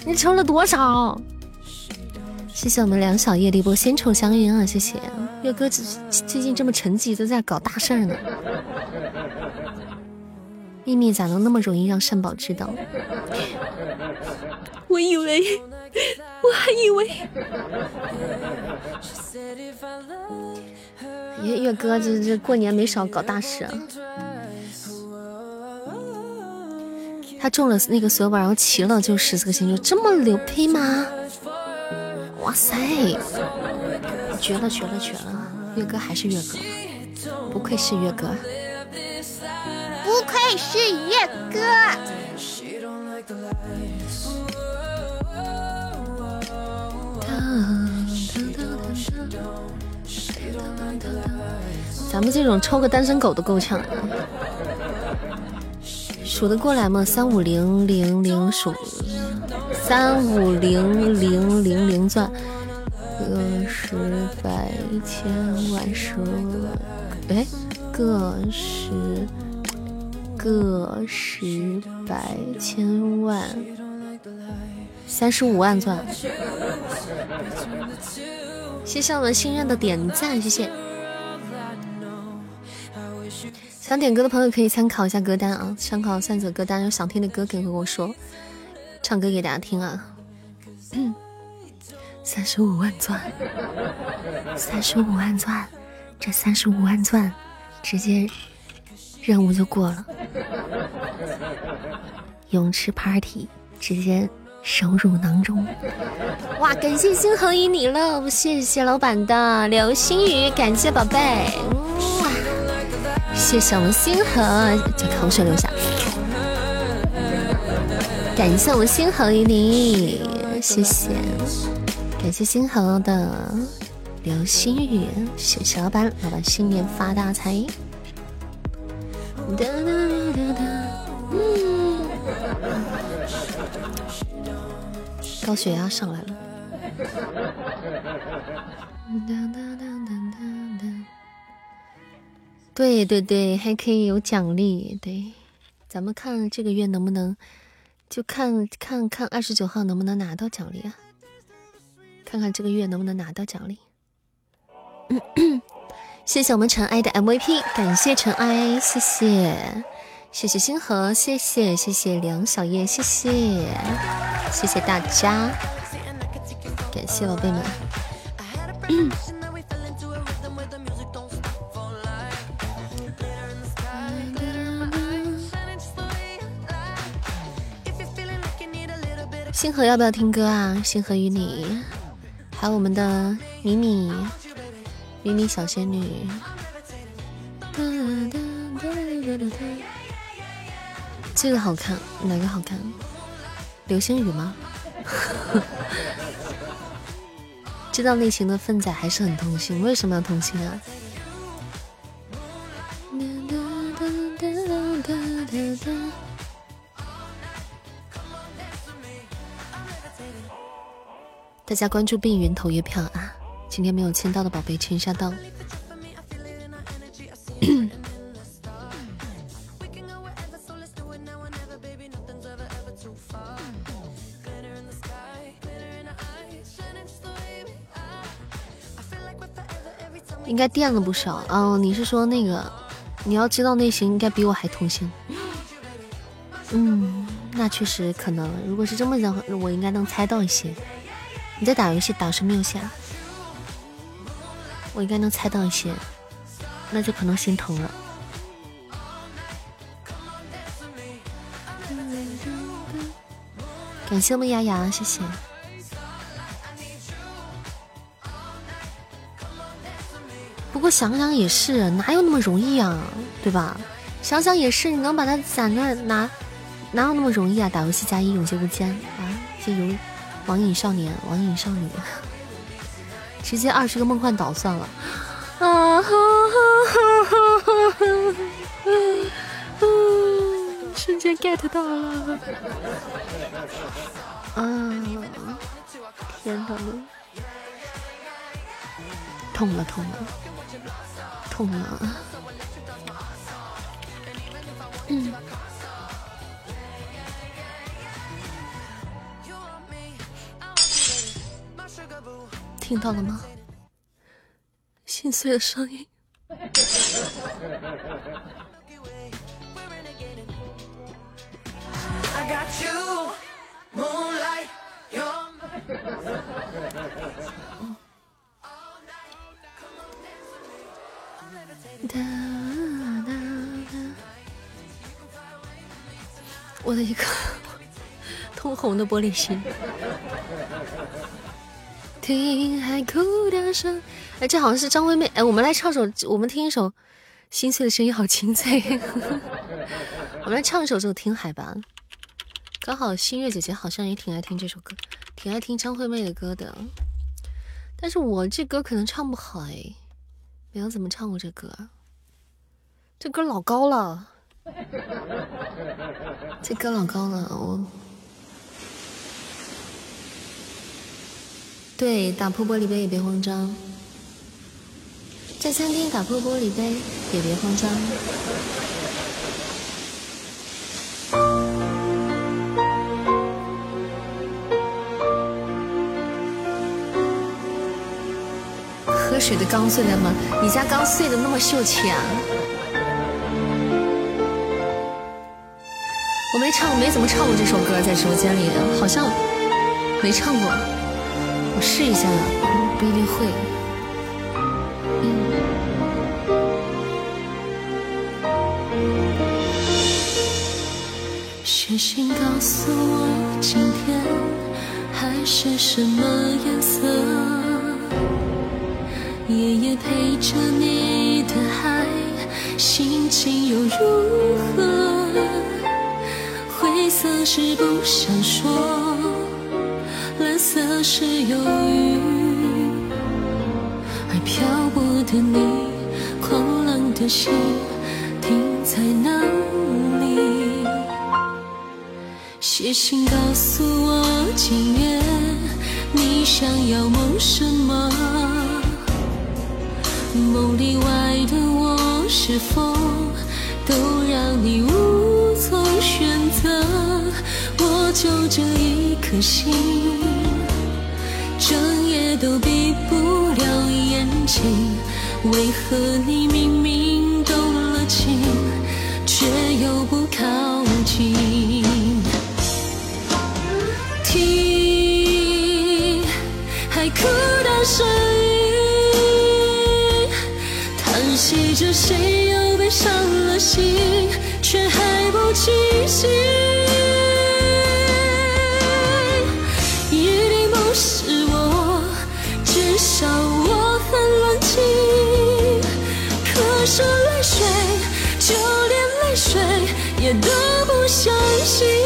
你抽了多少？谢谢我们两小夜的一波仙宠祥云啊！谢谢月哥，最最近这么沉寂，都在搞大事儿呢。秘密咋能那么容易让善宝知道？我以为，我还以为，月月哥这这过年没少搞大事啊。他中了那个所有宝，然后齐了就十四个星球，这么牛批吗？哇塞，绝了绝了绝了！月哥还是月哥，不愧是月哥，不愧是月哥。咱们这种抽个单身狗都够呛。数得过来吗？三五零零零数，三五零零零零钻，个十百千万十，哎，个十个十百千万，三十五万钻。谢谢我们心愿的点赞，谢谢。想点歌的朋友可以参考一下歌单啊，参考三则歌单，有想听的歌可以和我说，唱歌给大家听啊。嗯 三十五万钻，三十五万钻，这三十五万钻，直接任务就过了。泳池 party 直接收入囊中。哇，感谢星河与你了，谢谢老板的流星雨，感谢宝贝。谢谢我们星河，这口水流下。感谢我星河与你，谢谢，感谢星河的流星雨，谢谢老板，老板新年发大财。哒哒哒哒，嗯，高血压上来了。哒哒哒哒哒哒。对对对，还可以有奖励。对，咱们看这个月能不能，就看看看二十九号能不能拿到奖励啊？看看这个月能不能拿到奖励。谢谢我们尘埃的 MVP，感谢尘埃，谢谢谢谢星河，谢谢谢谢梁小叶，谢谢谢谢大家，感谢宝贝们。星河要不要听歌啊？星河与你，还有我们的米米，米米小仙女。这个好看，哪个好看？流星雨吗？知道类型的粪仔还是很痛心，为什么要痛心啊？大家关注碧云投月票啊！今天没有签到的宝贝签一下到。应该垫了不少哦。你是说那个？你要知道内心应该比我还痛心。嗯，那确实可能。如果是这么讲，我应该能猜到一些。你在打游戏，打什么游戏啊？我应该能猜到一些，那就可能心疼了。感谢我们丫丫，谢谢。不过想想也是，哪有那么容易啊，对吧？想想也是，你能把它攒那哪哪有那么容易啊？打游戏加一，永劫无间啊！这游网瘾少年，网瘾少女，直接二十个梦幻岛算了。啊哈哈哈哈哈！瞬间 get 到了。啊！天哪！痛了，痛了，痛了。听到了吗？心碎的声音。我的一颗 通红的玻璃心。听海哭的声，哎，这好像是张惠妹。哎，我们来唱首，我们听一首《心碎的声音》，好清脆。我们来唱一首这首《听海》吧。刚好新月姐姐好像也挺爱听这首歌，挺爱听张惠妹的歌的。但是我这歌可能唱不好哎，没有怎么唱过这歌。这歌老高了，这歌老高了，我。对，打破玻璃杯也别慌张，在餐厅打破玻璃杯也别慌张。喝水的缸碎了吗？你家缸碎的那么秀气啊？我没唱，没怎么唱过这首歌，在直播间里好像没唱过。试一下，不一定会。写信告诉我，今天海是什么颜色？夜夜陪着你的海，心情又如何？灰色是不想说。色是忧郁，而漂泊的你，狂浪的心停在哪里？写信告诉我，今夜你想要梦什么？梦里外的我，是否都让你无从选择？我就这一颗心，都闭不了眼睛。为何你明明动了情，却又不靠近？听海哭的声音，叹息着谁又被伤了心，却还不清醒。相信。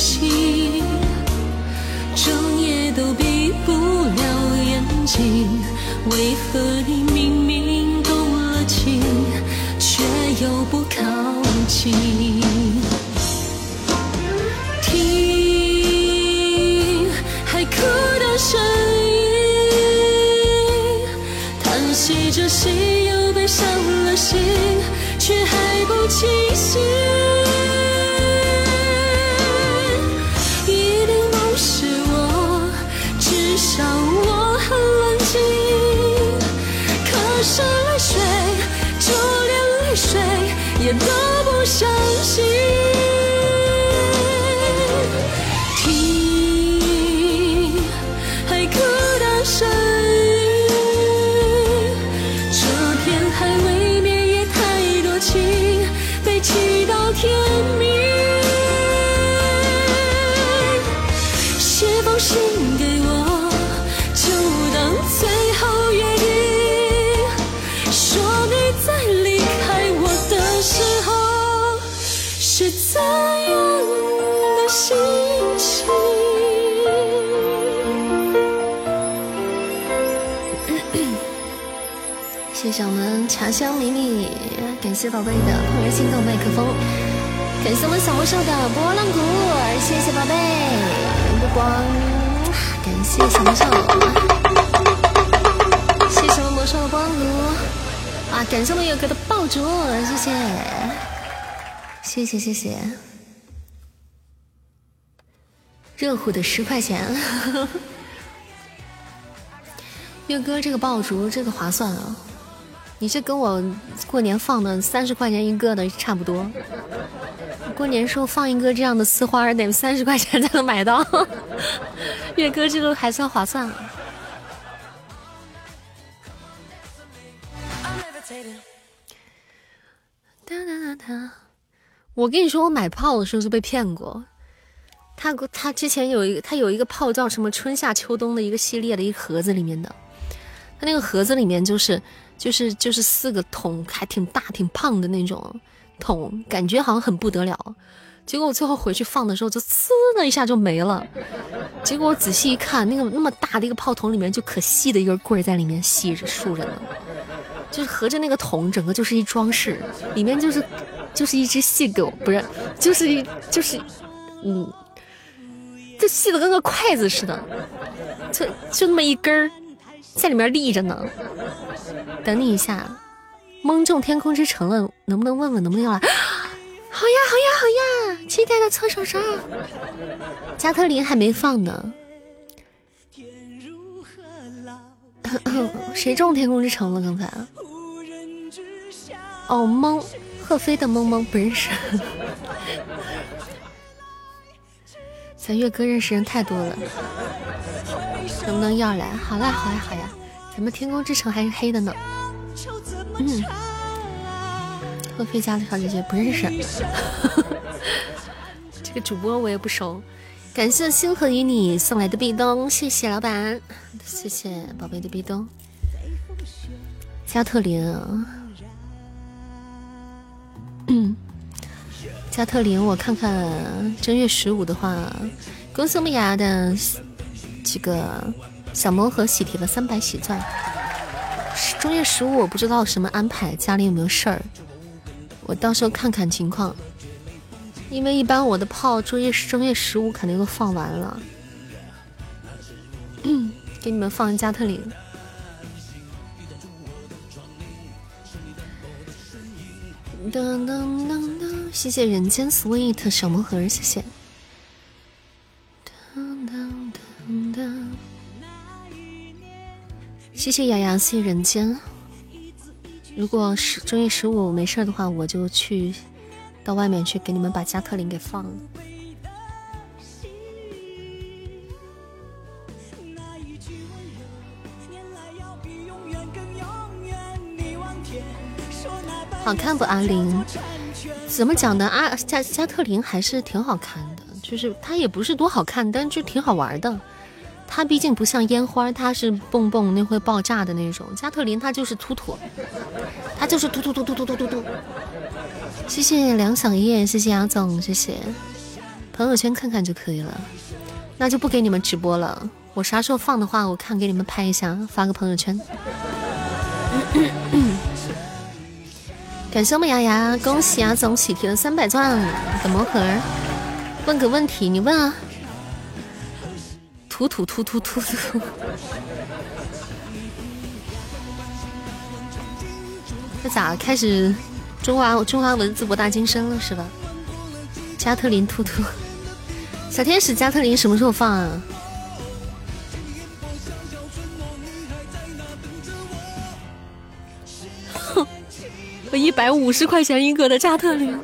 心，整夜都闭不了眼睛。为何你明明动了情，却又不靠近？谢谢我们茶香迷你，感谢宝贝的怦然心动麦克风，感谢我们小魔兽的波浪鼓，谢谢宝贝月光，感谢小魔兽，谢谢我们魔兽的波浪鼓，啊，感谢我们有哥的爆竹，谢谢，谢谢谢谢，热乎的十块钱，月哥这个爆竹这个划算啊。你这跟我过年放的三十块钱一个的差不多。过年时候放一个这样的丝花得三十块钱才能买到。月哥这个还算划算。哒哒哒哒！我跟你说，我买炮的时候就被骗过。他他之前有一个，他有一个炮叫什么春夏秋冬的一个系列的一个盒子里面的，他那个盒子里面就是。就是就是四个桶，还挺大挺胖的那种桶，感觉好像很不得了。结果我最后回去放的时候，就呲的一下就没了。结果我仔细一看，那个那么大的一个炮筒里面，就可细的一根棍儿在里面系着竖着呢，就是合着那个桶，整个就是一装饰，里面就是就是一只细狗，不是，就是一就是嗯，就细的跟个筷子似的，就就那么一根儿。在里面立着呢，等你一下，蒙中天空之城了，能不能问问能不能要来？好呀好呀好呀，期待的搓手手。加特林还没放呢。谁中天空之城了？刚才？哦，蒙贺飞的蒙蒙不认识。咱月哥认识人太多了。能不能要来？好啦，好呀，好呀，咱们天空之城还是黑的呢。嗯，贺飞家的小姐姐不认识，这个主播我也不熟。感谢星河与你送来的壁咚，谢谢老板，谢谢宝贝的壁咚。加特林，嗯，加特林，我看看正月十五的话，恭喜我们雅雅的。这个小魔盒喜提了三百喜钻，正月十五我不知道什么安排，家里有没有事儿，我到时候看看情况。因为一般我的炮正月正月十五肯定都放完了，给你们放加特林。噔噔噔噔，谢谢人间 sweet 小魔盒，谢谢。谢谢雅雅，谢谢人间。如果是正月十五没事的话，我就去到外面去给你们把加特林给放了。好看不？阿玲怎么讲呢？阿加加特林还是挺好看的，就是它也不是多好看，但就挺好玩的。它毕竟不像烟花，它是蹦蹦那会爆炸的那种。加特林它就是突突，它就是突突突突突突突突。谢谢梁小叶，谢谢杨总，谢谢。朋友圈看看就可以了，那就不给你们直播了。我啥时候放的话，我看给你们拍一下，发个朋友圈。感谢我们牙牙，恭喜牙总喜提了三百钻的魔盒。问个问题，你问啊。突突突突突突！这咋开始中华中华文字博大精深了是吧？加特林突突，小天使加特林什么时候放啊？百五十块钱一个的加特林，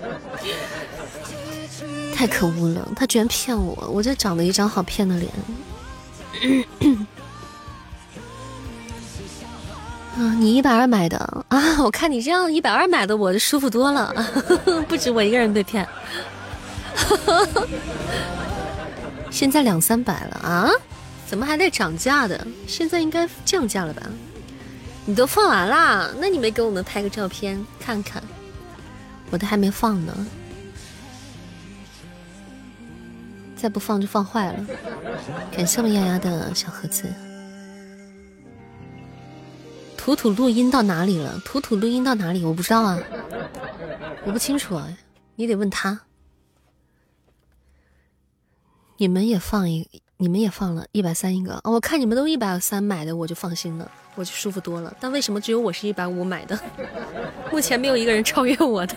太可恶了！他居然骗我，我这长得一张好骗的脸。啊，你一百二买的啊？我看你这样一百二买的，我就舒服多了，不止我一个人被骗。现在两三百了啊？怎么还在涨价的？现在应该降价了吧？你都放完啦？那你没给我们拍个照片看看？我的还没放呢。再不放就放坏了。感谢我们丫丫的小盒子。图图录音到哪里了？图图录音到哪里？我不知道啊，我不清楚啊，你得问他。你们也放一，你们也放了一百三一个。我看你们都一百三买的，我就放心了，我就舒服多了。但为什么只有我是一百五买的？目前没有一个人超越我的，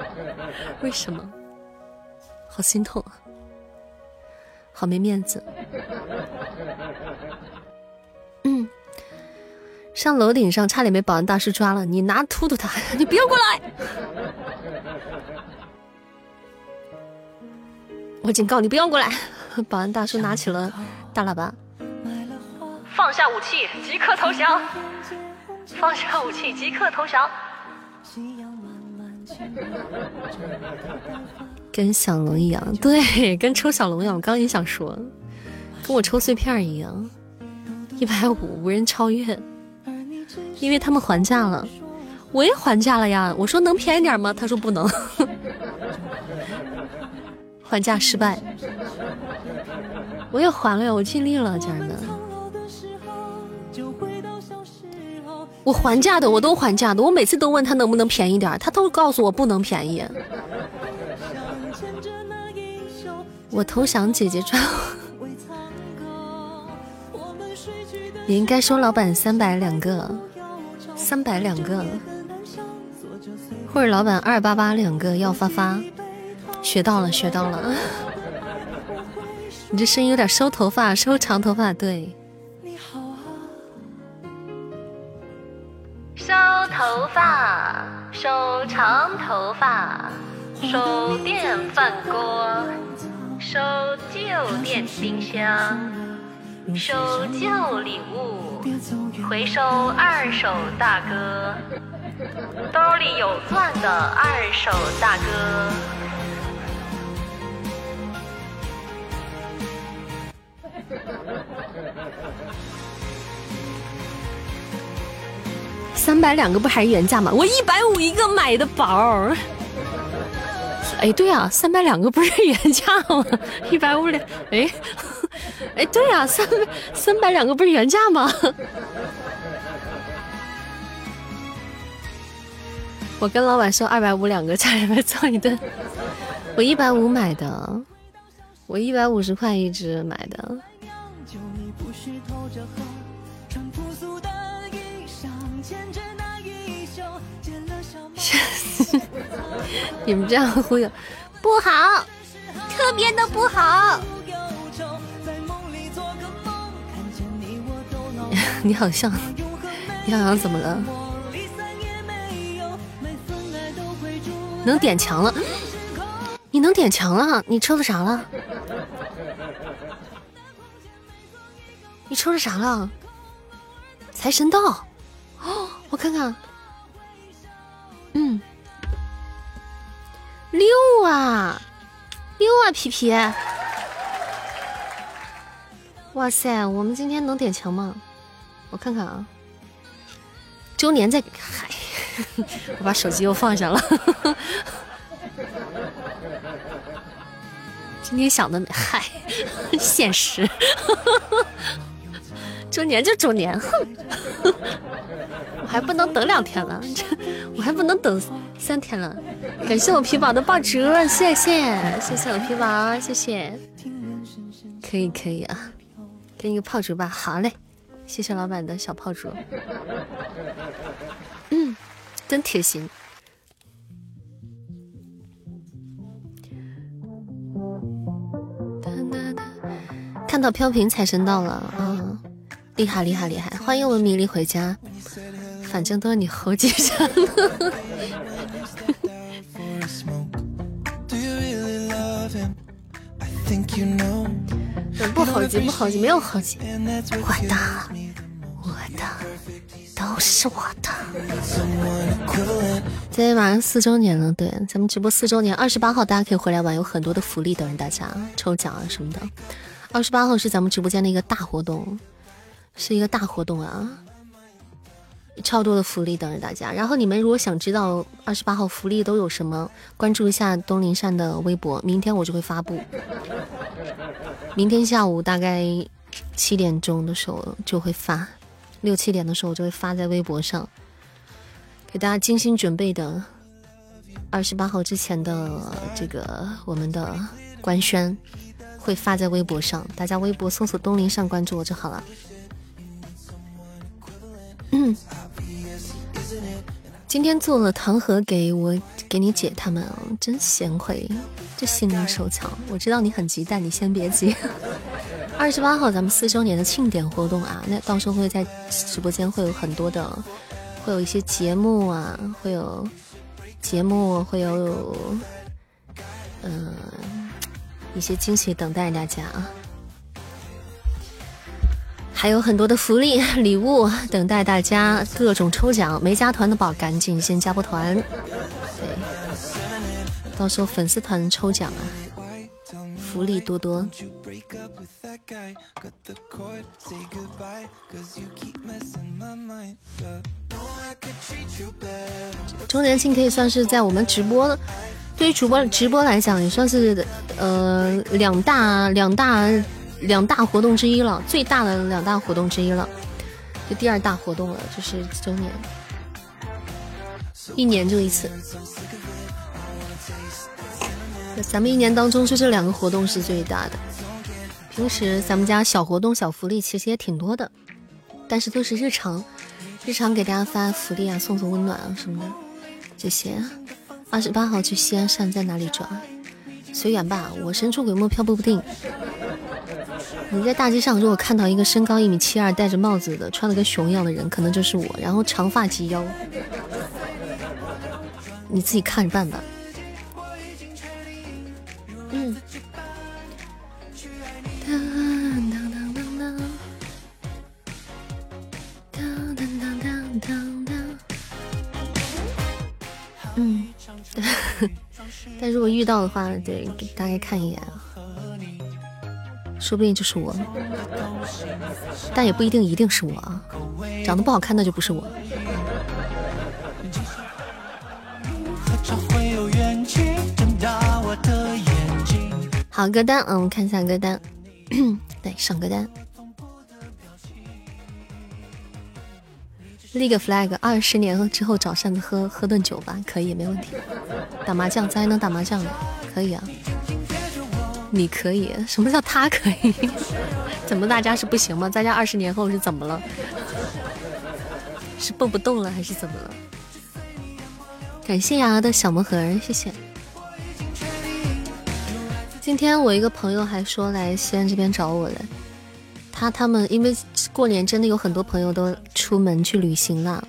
为什么？好心痛啊！好没面子。嗯，上楼顶上差点被保安大叔抓了。你拿突突他，你不要过来！我警告你不要过来！保安大叔拿起了大喇叭，放下武器，即刻投降！放下武器，即刻投降！跟小龙一样，对，跟抽小龙一样。我刚也想说，跟我抽碎片一样，一百五无人超越，因为他们还价了，我也还价了呀。我说能便宜点吗？他说不能，还价失败。我也还了呀，我尽力了，家人们。我还价的，我都还价的，我每次都问他能不能便宜点，他都告诉我不能便宜。我投降，姐姐抓我。你应该收老板三百两个，三百两个，或者老板二八八两个要发发。学到了，学到了。你这声音有点收头发，收长头发，对。收头发，收长头发，收电饭锅。收旧电冰箱，收旧礼物，回收二手大哥，兜里有钻的二手大哥。三百两个不还是原价吗？我一百五一个买的宝。哎，对啊，三百两个不是原价吗？一百五两，哎，哎，对啊，三三百两个不是原价吗？我跟老板说二百五两个，家里面做一顿。我一百五买的，我一百五十块一只买的。你们这样忽悠不好，特别的不好。你好像，你好像怎么了？能点墙了？你能点墙了？你抽了啥了？你抽着啥了？财神到！哦，我看看。嗯。六啊，六啊，皮皮，哇塞，我们今天能点墙吗？我看看啊。周年在，嗨，我把手机又放下了。今天想的，嗨，现实。周年就周年，哼，我还不能等两天了，这 我还不能等三天了。感谢我皮宝的爆竹，谢谢，谢谢我皮宝，谢谢。可以可以啊，给你个炮竹吧，好嘞，谢谢老板的小炮竹。嗯，真贴心。看到飘屏财神到了啊！厉害厉害厉害！欢迎我们米粒回家，反正都是你猴急上。不猴急不猴急，没有猴急，我的我的都是我的。今天晚上四周年了，对，咱们直播四周年，二十八号大家可以回来玩，有很多的福利等着大家，抽奖啊什么的。二十八号是咱们直播间的一个大活动。是一个大活动啊，超多的福利等着大家。然后你们如果想知道二十八号福利都有什么，关注一下东林善的微博，明天我就会发布。明天下午大概七点钟的时候就会发，六七点的时候我就会发在微博上，给大家精心准备的二十八号之前的这个我们的官宣会发在微博上，大家微博搜索东林善关注我就好了。嗯，今天做了糖盒给我给你姐他们，真贤惠，这心灵手巧。我知道你很急，但你先别急。二十八号咱们四周年的庆典活动啊，那到时候会在直播间会有很多的，会有一些节目啊，会有节目，会有嗯一些惊喜等待大家啊。还有很多的福利 礼物等待大家，各种抽奖，没加团的宝赶紧先加波团，对，到时候粉丝团抽奖啊，福利多多。周年庆可以算是在我们直播，对于主播直播来讲，也算是呃两大两大。两大两大活动之一了，最大的两大活动之一了，就第二大活动了，就是周年，一年就一次。咱们一年当中就这两个活动是最大的，平时咱们家小活动、小福利其实也挺多的，但是都是日常，日常给大家发福利啊，送送温暖啊什么的这些。二十八号去西安上在哪里转？随缘吧，我神出鬼没，飘不不定。你在大街上，如果看到一个身高一米七二、戴着帽子的、穿的跟熊样的人，可能就是我。然后长发及腰，你自己看着办吧。嗯。当当当当当当当当当当当嗯。但如果遇到的话，得大概看一眼啊。说不定就是我，但也不一定一定是我啊。长得不好看那就不是我。好歌单，嗯，我看一下歌单，对，上歌单。立个 flag，二十年之后找扇子喝喝顿酒吧，可以，没问题。打麻将，咱还能打麻将呢，可以啊。你可以？什么叫他可以？怎么大家是不行吗？大家二十年后是怎么了？是蹦不动了还是怎么了？感谢牙的小魔盒，谢谢。今天我一个朋友还说来西安这边找我嘞。他他们因为过年真的有很多朋友都出门去旅行了。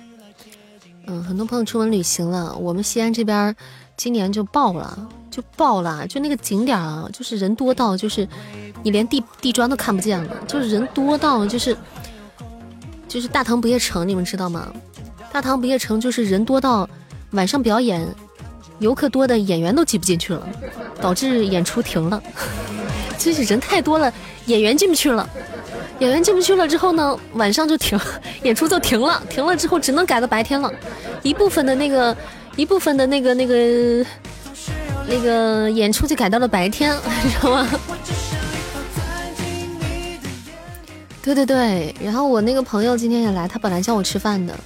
嗯，很多朋友出门旅行了，我们西安这边今年就爆了。就爆了，就那个景点啊，就是人多到就是你连地地砖都看不见了，就是人多到就是就是大唐不夜城，你们知道吗？大唐不夜城就是人多到晚上表演，游客多的演员都挤不进去了，导致演出停了。就是人太多了，演员进不去了，演员进不去了之后呢，晚上就停，演出就停了，停了之后只能改到白天了。一部分的那个，一部分的那个那个那个演出就改到了白天，你知道吗？对对对，然后我那个朋友今天也来，他本来叫我吃饭的，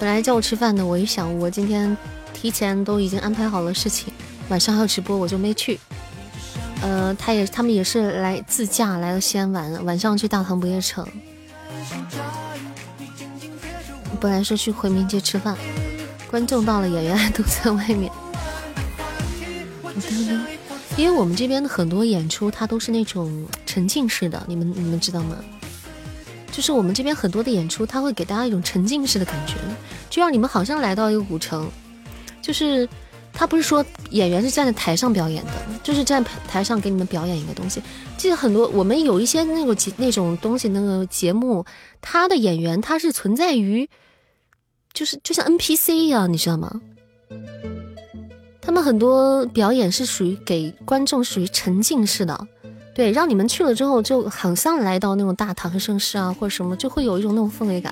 本来叫我吃饭的，我一想我今天提前都已经安排好了事情，晚上还有直播，我就没去。呃，他也他们也是来自驾来了西安玩，晚上去大唐不夜城。本来说去回民街吃饭，观众到了，演员还都在外面。因为我们这边的很多演出，它都是那种沉浸式的，你们你们知道吗？就是我们这边很多的演出，它会给大家一种沉浸式的感觉，就让你们好像来到一个古城。就是他不是说演员是站在台上表演的，就是站台上给你们表演一个东西。记得很多我们有一些那个节那种东西，那个节目，他的演员他是存在于，就是就像 NPC 一样，你知道吗？他们很多表演是属于给观众属于沉浸式的。对，让你们去了之后，就好像来到那种大唐盛世啊，或者什么，就会有一种那种氛围感。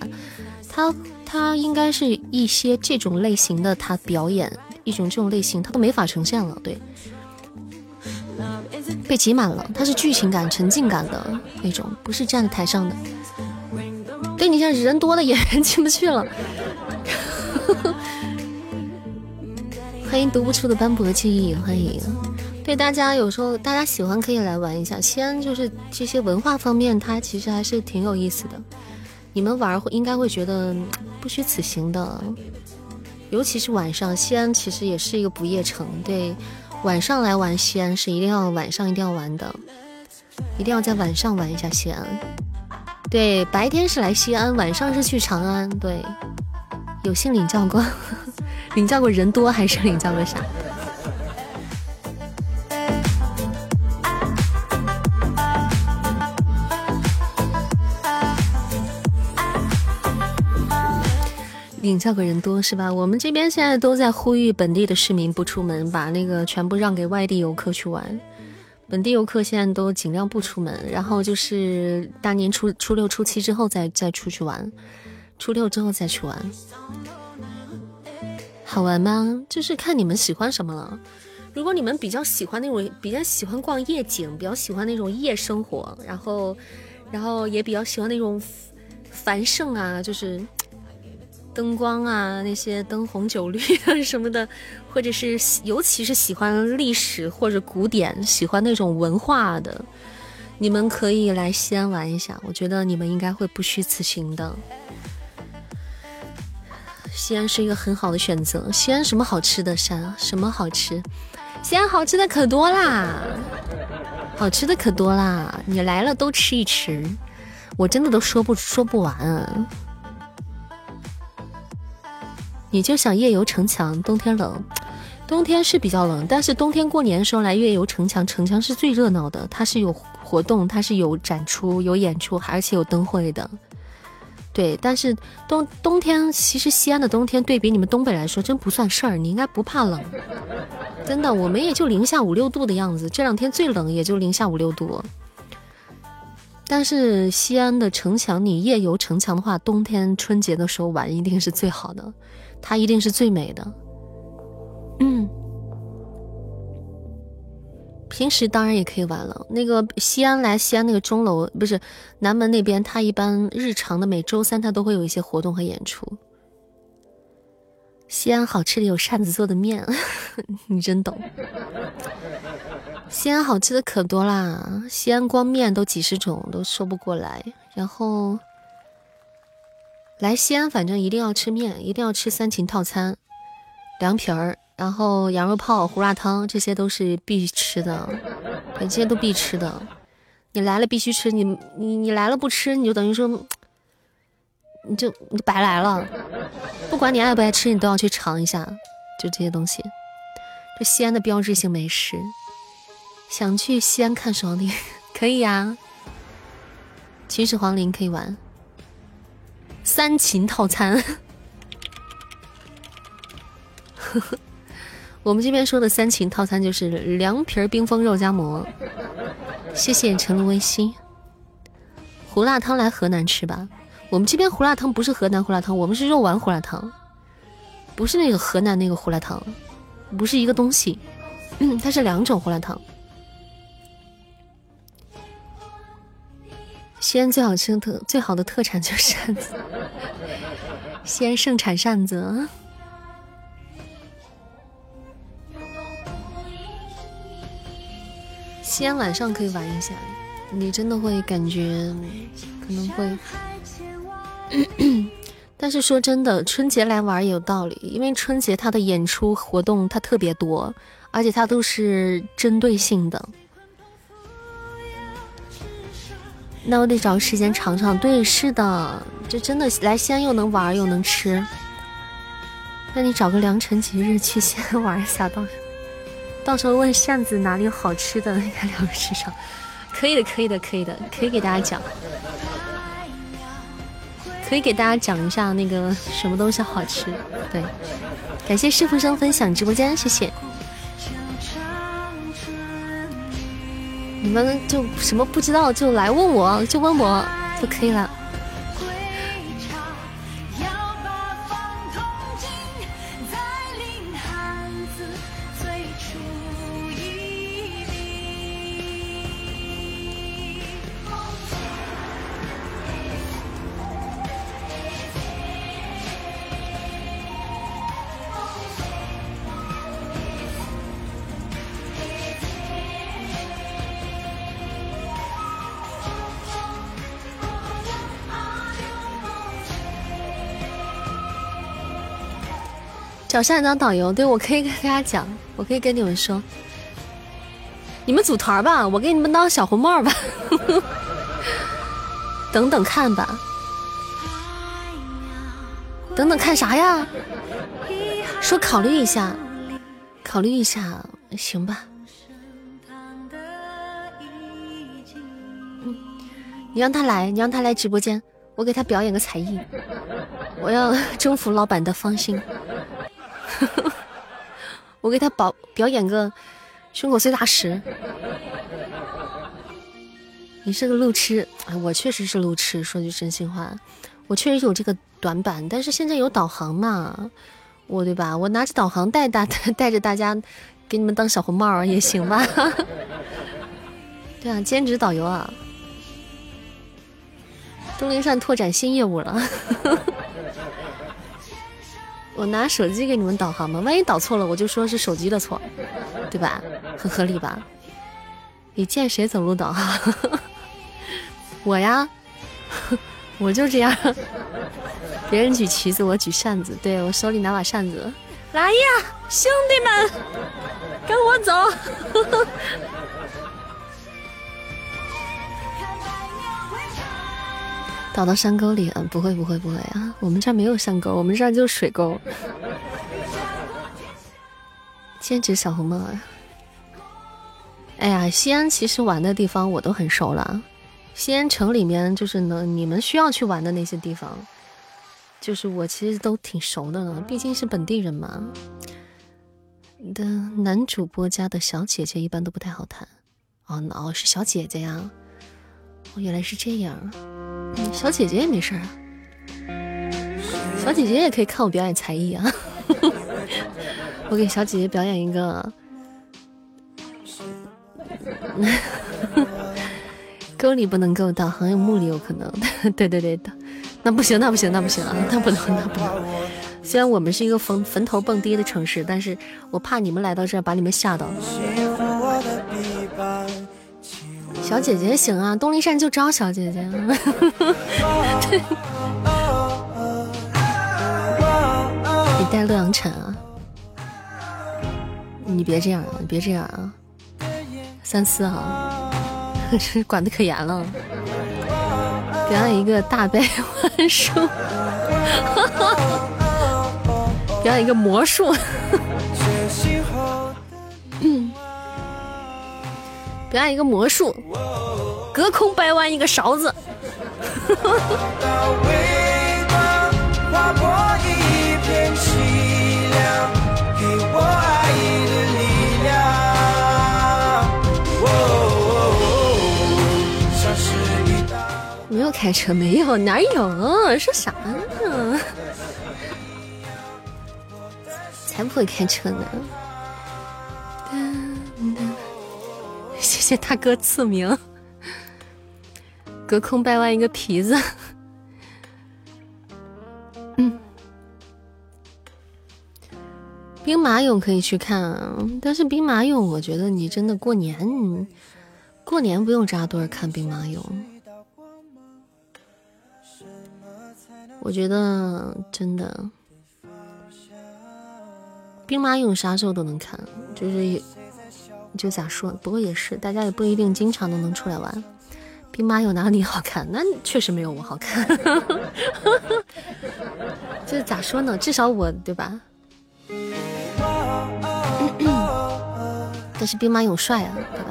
他他应该是一些这种类型的，他表演一种这种类型，他都没法呈现了。对，被挤满了，他是剧情感、沉浸感的那种，不是站在台上的。对你像人多的演员进不去了。欢迎读不出的斑驳记忆，欢迎。对大家有时候大家喜欢可以来玩一下西安，就是这些文化方面，它其实还是挺有意思的。你们玩会应该会觉得不虚此行的，尤其是晚上，西安其实也是一个不夜城。对，晚上来玩西安是一定要晚上一定要玩的，一定要在晚上玩一下西安。对，白天是来西安，晚上是去长安。对，有幸领教过，领教过人多还是领教过啥？领教过人多是吧？我们这边现在都在呼吁本地的市民不出门，把那个全部让给外地游客去玩。本地游客现在都尽量不出门，然后就是大年初初六、初七之后再再出去玩，初六之后再去玩，好玩吗？就是看你们喜欢什么了。如果你们比较喜欢那种比较喜欢逛夜景，比较喜欢那种夜生活，然后然后也比较喜欢那种繁盛啊，就是。灯光啊，那些灯红酒绿啊 什么的，或者是尤其是喜欢历史或者古典，喜欢那种文化的，你们可以来西安玩一下，我觉得你们应该会不虚此行的。西安是一个很好的选择。西安什么好吃的？山什么好吃？西安好吃的可多啦，好吃的可多啦，你来了都吃一吃，我真的都说不说不完。你就想夜游城墙，冬天冷，冬天是比较冷，但是冬天过年的时候来夜游城墙，城墙是最热闹的，它是有活动，它是有展出、有演出，而且有灯会的。对，但是冬冬天其实西安的冬天对比你们东北来说真不算事儿，你应该不怕冷，真的，我们也就零下五六度的样子，这两天最冷也就零下五六度。但是西安的城墙，你夜游城墙的话，冬天春节的时候玩一定是最好的。它一定是最美的，嗯，平时当然也可以玩了。那个西安来西安那个钟楼不是南门那边，它一般日常的每周三它都会有一些活动和演出。西安好吃的有扇子做的面，你真懂。西安好吃的可多啦，西安光面都几十种，都说不过来。然后。来西安，反正一定要吃面，一定要吃三秦套餐，凉皮儿，然后羊肉泡、胡辣汤，这些都是必吃的，这些都必吃的。你来了必须吃，你你你来了不吃，你就等于说，你就你就白来了。不管你爱不爱吃，你都要去尝一下，就这些东西。这西安的标志性美食，想去西安看双林，可以呀。秦始皇陵可以玩。三秦套餐，呵 呵我们这边说的三秦套餐就是凉皮儿、冰封肉夹馍。谢谢陈露微心，胡辣汤来河南吃吧。我们这边胡辣汤不是河南胡辣汤，我们是肉丸胡辣汤，不是那个河南那个胡辣汤，不是一个东西。嗯，它是两种胡辣汤。西安最好吃的特最好的特产就是扇子，西安盛产扇子。西安晚上可以玩一下，你真的会感觉可能会。但是说真的，春节来玩也有道理，因为春节它的演出活动它特别多，而且它都是针对性的。那我得找个时间尝尝。对，是的，就真的来西安又能玩又能吃。那你找个良辰吉日去西安玩一下，到时候到时候问扇子哪里有好吃的，应该两个市场。可以的，可以的，可以的，可以给大家讲。可以给大家讲一下那个什么东西好吃。对，感谢师傅生分享直播间，谢谢。你们就什么不知道就来问我，就问我就可以了。找下一当导游，对我可以跟大家讲，我可以跟你们说，你们组团吧，我给你们当小红帽吧，等等看吧，等等看啥呀？说考虑一下，考虑一下，行吧？你让他来，你让他来直播间，我给他表演个才艺，我要征服老板的芳心。我给他表表演个胸口碎大石。你是个路痴，哎，我确实是路痴。说句真心话，我确实有这个短板。但是现在有导航嘛，我对吧？我拿着导航带大 带着大家，给你们当小红帽也行吧？对啊，兼职导游啊，东林善拓展新业务了。我拿手机给你们导航吗？万一导错了，我就说是手机的错，对吧？很合理吧？你见谁走路导航？我呀，我就这样。别人举旗子，我举扇子。对我手里拿把扇子。来呀，兄弟们，跟我走。倒到山沟里，嗯，不会，不会，不会啊！我们这儿没有山沟，我们这儿就是水沟。兼职小红帽。哎呀，西安其实玩的地方我都很熟了。西安城里面就是能你们需要去玩的那些地方，就是我其实都挺熟的了，毕竟是本地人嘛。的男主播家的小姐姐一般都不太好谈。哦，哦，是小姐姐呀。原来是这样。小姐姐也没事儿啊，小姐姐也可以看我表演才艺啊！我给小姐姐表演一个，沟里不能够到，好像墓里有可能。对对对的，那不行，那不行，那不行啊，那不能，那不能。虽然我们是一个坟坟头蹦迪的城市，但是我怕你们来到这儿把你们吓到。小姐姐行啊，东林山就招小姐姐。你带洛阳铲啊？你别这样啊！你别这样啊！三思啊！这 管的可严了。表演一个大悲幻术，表演一个魔术。表演一个魔术，隔空掰弯一个勺子。没有开车？没有，哪有？说啥呢？才不会开车呢！谢大哥赐名，隔空掰弯一个皮子。嗯，兵马俑可以去看，啊，但是兵马俑，我觉得你真的过年，过年不用扎堆看兵马俑。我觉得真的，兵马俑啥时候都能看，就是就咋说？不过也是，大家也不一定经常都能出来玩。兵马俑哪里好看？那确实没有我好看。这咋说呢？至少我对吧？但是兵马俑帅啊，对吧？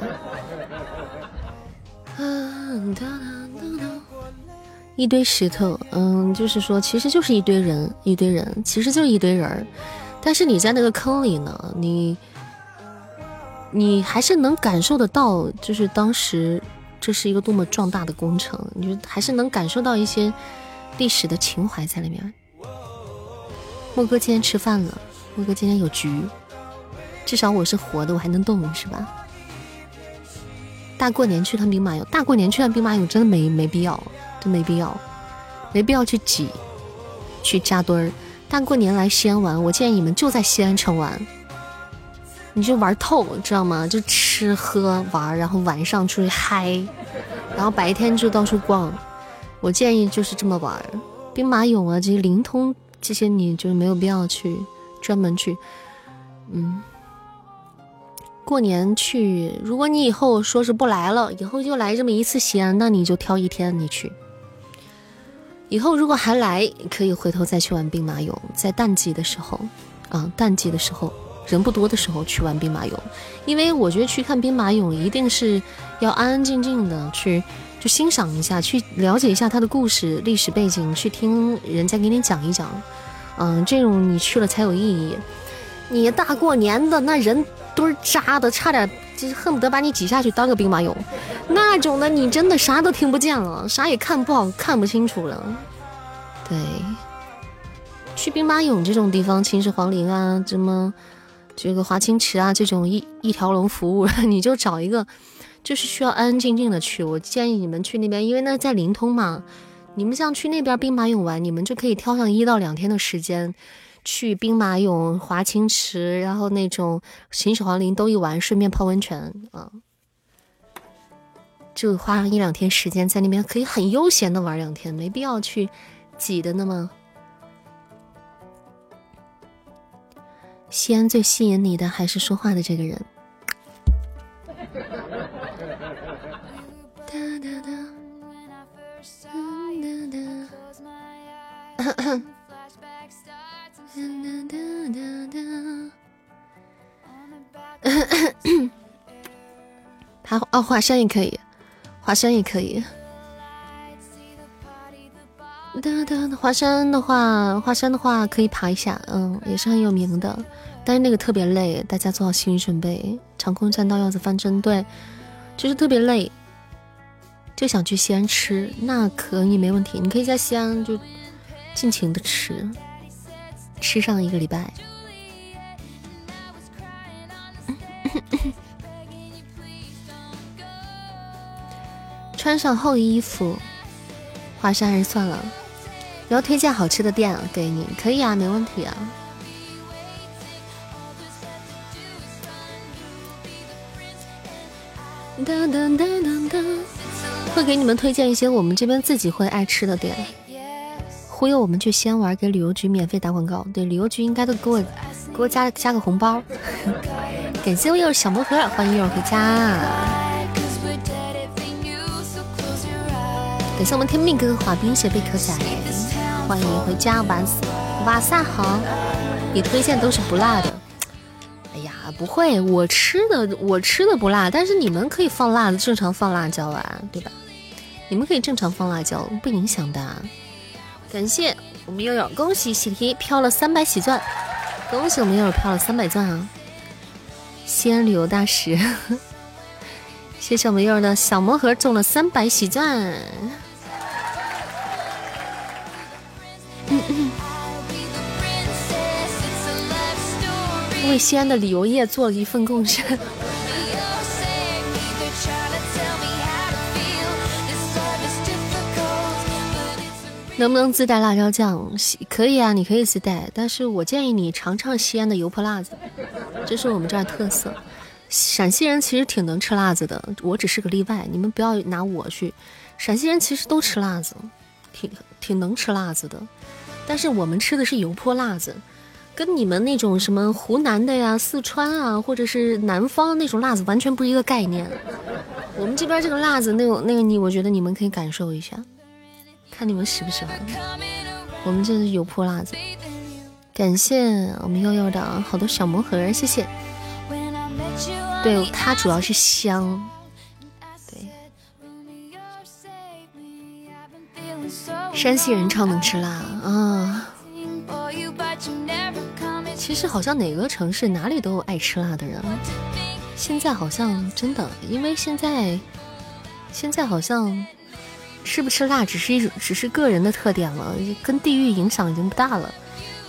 一堆石头，嗯，就是说，其实就是一堆人，一堆人，其实就是一堆人儿。但是你在那个坑里呢，你，你还是能感受得到，就是当时这是一个多么壮大的工程，你就还是能感受到一些历史的情怀在里面。莫哥今天吃饭了，莫哥今天有局，至少我是活的，我还能动，是吧？大过年去趟兵马俑，大过年去趟兵马俑真的没没必要。真没必要，没必要去挤，去扎堆儿。大过年来西安玩，我建议你们就在西安城玩，你就玩透，知道吗？就吃喝玩，然后晚上出去嗨，然后白天就到处逛。我建议就是这么玩。兵马俑啊，这些灵通这些，你就没有必要去专门去。嗯，过年去，如果你以后说是不来了，以后就来这么一次西安，那你就挑一天你去。以后如果还来，可以回头再去玩兵马俑，在淡季的时候，啊，淡季的时候人不多的时候去玩兵马俑，因为我觉得去看兵马俑一定是要安安静静的去，就欣赏一下，去了解一下它的故事、历史背景，去听人家给你讲一讲，嗯，这种你去了才有意义。你大过年的那人堆扎的，差点就是恨不得把你挤下去当个兵马俑。那种的，你真的啥都听不见了，啥也看不好，看不清楚了。对，去兵马俑这种地方，秦始皇陵啊，什么这个华清池啊，这种一一条龙服务，你就找一个，就是需要安安静静的去。我建议你们去那边，因为那在灵通嘛。你们像去那边兵马俑玩，你们就可以挑上一到两天的时间，去兵马俑、华清池，然后那种秦始皇陵都一玩，顺便泡温泉啊。就花上一两天时间在那边，可以很悠闲的玩两天，没必要去挤的那么。西安最吸引你的还是说话的这个人。他哦，华山也可以。华山也可以。华山的话，华山的话可以爬一下，嗯，也是很有名的，但是那个特别累，大家做好心理准备。长空栈道要子翻针，对，就是特别累。就想去西安吃，那可以没问题，你可以在西安就尽情的吃，吃上一个礼拜。穿上厚衣服，华山还是算了。要推荐好吃的店给你，可以啊，没问题啊。噔噔噔噔噔，会给你们推荐一些我们这边自己会爱吃的店，忽悠我们去西安玩，给旅游局免费打广告。对，旅游局应该都给我给我加加个红包。感谢我有小魔盒，欢迎一会儿回家。感谢我们天命哥哥滑冰鞋贝壳仔，欢迎回家，晚晚上好。你推荐都是不辣的，哎呀，不会，我吃的我吃的不辣，但是你们可以放辣的，正常放辣椒啊，对吧？你们可以正常放辣椒，不影响的。感谢我们悠悠，恭喜喜提飘了三百喜钻，恭喜我们悠悠飘了三百钻啊！西安旅游大使，谢谢我们悠悠的小魔盒中了三百喜钻。为西安的旅游业做了一份贡献。能不能自带辣椒酱？西可以啊你可以自带但是我建议你尝尝西安的油泼辣子这是我们这儿特色。陕西人其实挺能吃辣子的我只是个例外你们不要拿我去。陕西人其实都吃辣子挺挺能吃辣子的。但是我们吃的是油泼辣子，跟你们那种什么湖南的呀、四川啊，或者是南方那种辣子完全不是一个概念。我们这边这个辣子，那个那个你，我觉得你们可以感受一下。看你们喜不喜欢，我们这是油泼辣子。感谢我们悠悠的好多小魔盒，谢谢。对，它主要是香。山西人超能吃辣啊。其实好像哪个城市哪里都有爱吃辣的人。现在好像真的，因为现在现在好像。吃不吃辣只是一种，只是个人的特点了，跟地域影响已经不大了。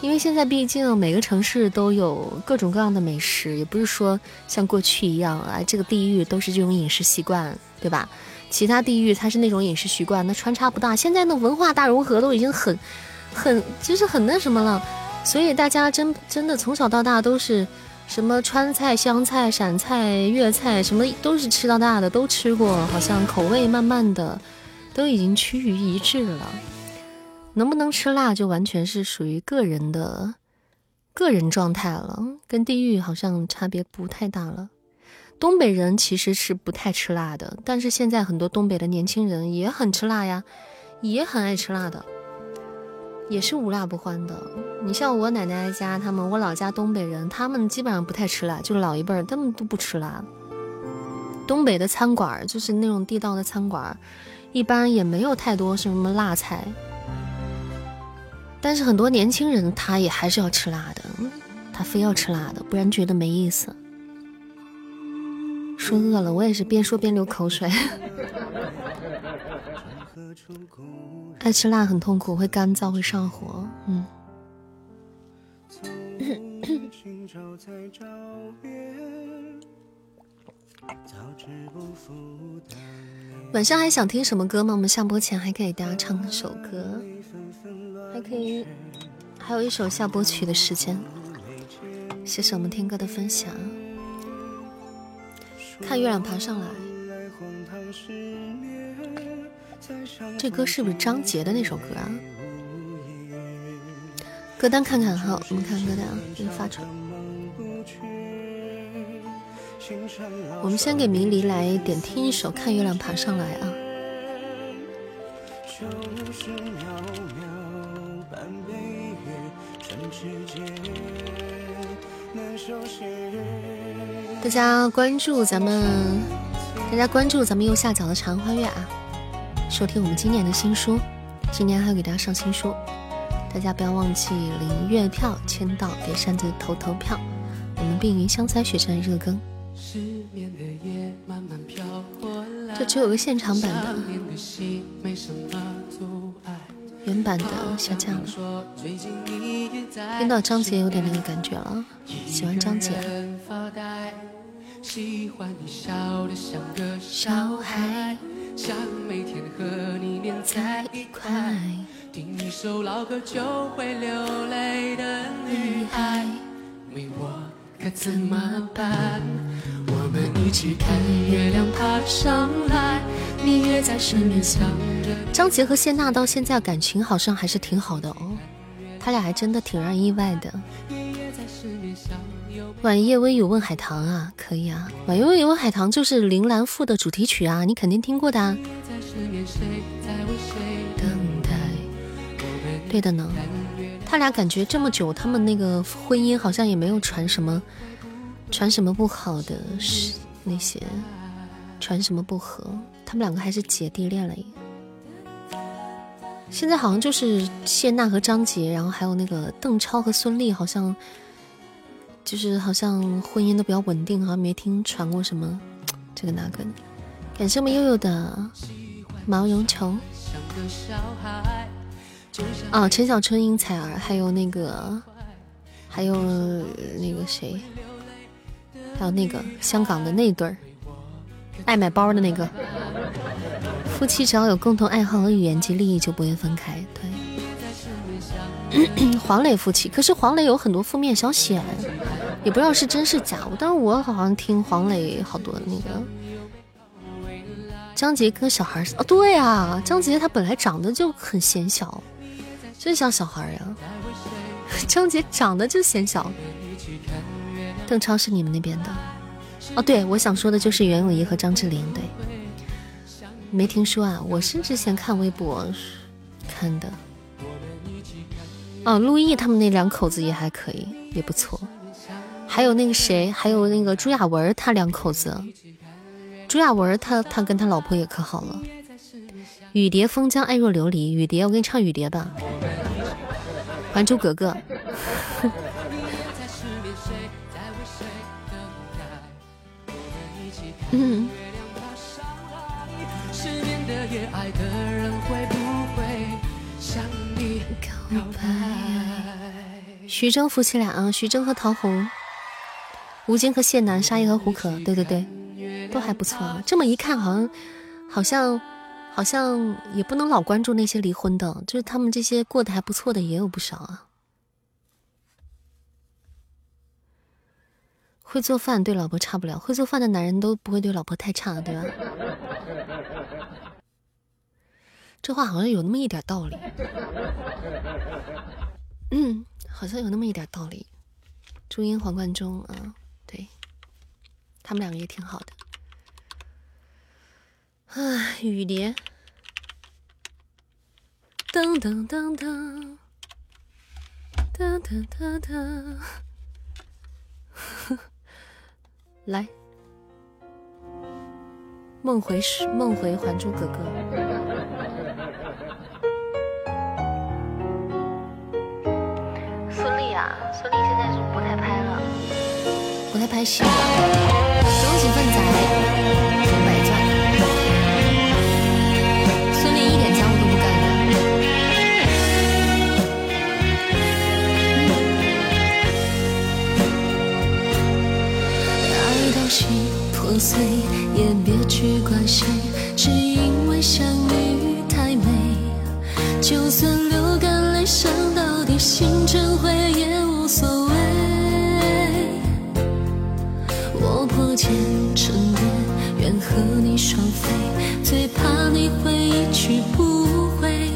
因为现在毕竟每个城市都有各种各样的美食，也不是说像过去一样啊，这个地域都是这种饮食习惯，对吧？其他地域它是那种饮食习惯，那穿插不大。现在的文化大融合都已经很、很，就是很那什么了。所以大家真真的从小到大都是什么川菜、湘菜、陕菜、粤菜，什么都是吃到大的，都吃过，好像口味慢慢的。都已经趋于一致了，能不能吃辣就完全是属于个人的个人状态了，跟地域好像差别不太大了。东北人其实是不太吃辣的，但是现在很多东北的年轻人也很吃辣呀，也很爱吃辣的，也是无辣不欢的。你像我奶奶家，他们我老家东北人，他们基本上不太吃辣，就是老一辈儿他们都不吃辣。东北的餐馆就是那种地道的餐馆。一般也没有太多什么辣菜，但是很多年轻人他也还是要吃辣的，他非要吃辣的，不然觉得没意思。说饿了，我也是边说边流口水。爱吃辣很痛苦，会干燥，会上火。嗯。晚上还想听什么歌吗？我们下播前还可以给大家唱一首歌，还可以，还有一首下播曲的时间。谢谢我们听歌的分享。看月亮爬上来，这歌是不是张杰的那首歌啊？歌单看看哈，我们看歌单，给你发出来。我们先给明离来点听一首《看月亮爬上来》啊。大家关注咱们，大家关注咱们右下角的长安花月啊，收听我们今年的新书，今年还要给大家上新书，大家不要忘记领月票签到，给扇子投投票，我们碧云香腮雪山热更。这只有个现场版的，原版的下架了。听到张杰有点那个感觉了，喜欢张杰。喜欢你笑得像个小孩，想每天和你黏在一块，听一首老歌就会流泪的女孩，为我可怎么办？我们一起看月亮爬上来，你也在身边想着。张杰和谢娜到现在感情好像还是挺好的哦，他俩还真的挺让人意外的。晚夜微雨问海棠啊，可以啊，晚夜微雨问海棠就是《铃兰赋》的主题曲啊，你肯定听过的啊。对的呢，他俩感觉这么久，他们那个婚姻好像也没有传什么。传什么不好的是那些，传什么不和，他们两个还是姐弟恋了。现在好像就是谢娜和张杰，然后还有那个邓超和孙俪，好像就是好像婚姻都比较稳定，好像没听传过什么这个那个的。感谢我们悠悠的毛绒球。啊，陈小春、殷彩儿，还有那个。还有那个谁，还有那个香港的那对儿，爱买包的那个夫妻，只要有共同爱好和语言及利益，就不会分开。对，黄磊夫妻，可是黄磊有很多负面消息，也不知道是真是假。但是我好像听黄磊好多那个张杰跟小孩哦，对啊，张杰他本来长得就很显小，真像小孩呀。张杰长得就显小。邓超是你们那边的哦？对，我想说的就是袁咏仪和张智霖。对，没听说啊？我是之前看微博看的。哦，陆毅他们那两口子也还可以，也不错。还有那个谁，还有那个朱亚文，他两口子。朱亚文他他跟他老婆也可好了。雨蝶风将爱若琉璃，雨蝶，我给你唱雨蝶吧。还珠格格。嗯。徐峥夫妻俩啊，徐峥和陶虹，吴京和谢楠，沙溢和胡可，对对对，都还不错。这么一看，好像，好像。好像也不能老关注那些离婚的，就是他们这些过得还不错的也有不少啊。会做饭对老婆差不了，会做饭的男人都不会对老婆太差，对吧？这话好像有那么一点道理。嗯，好像有那么一点道理。朱茵、黄贯中啊，对，他们两个也挺好的。啊，雨蝶，噔噔噔噔，噔噔噔噔，来，梦回是梦回《还珠格格》。孙俪现在是不太拍了，不太拍戏了。恭喜粉仔双百钻。孙俪一点家务都不干的。爱到心破碎，也别去怪谁，只因为相遇太美。就算流干泪，伤到。心成灰也无所谓。我破茧成蝶，愿和你双飞，最怕你会一去不回。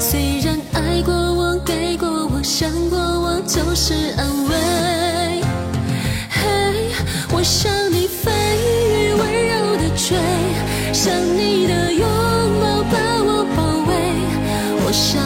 虽然爱过我，给过我，想过我，就是安慰。嘿，我想你飞。雨温柔的坠，想你的拥抱把我包围，我想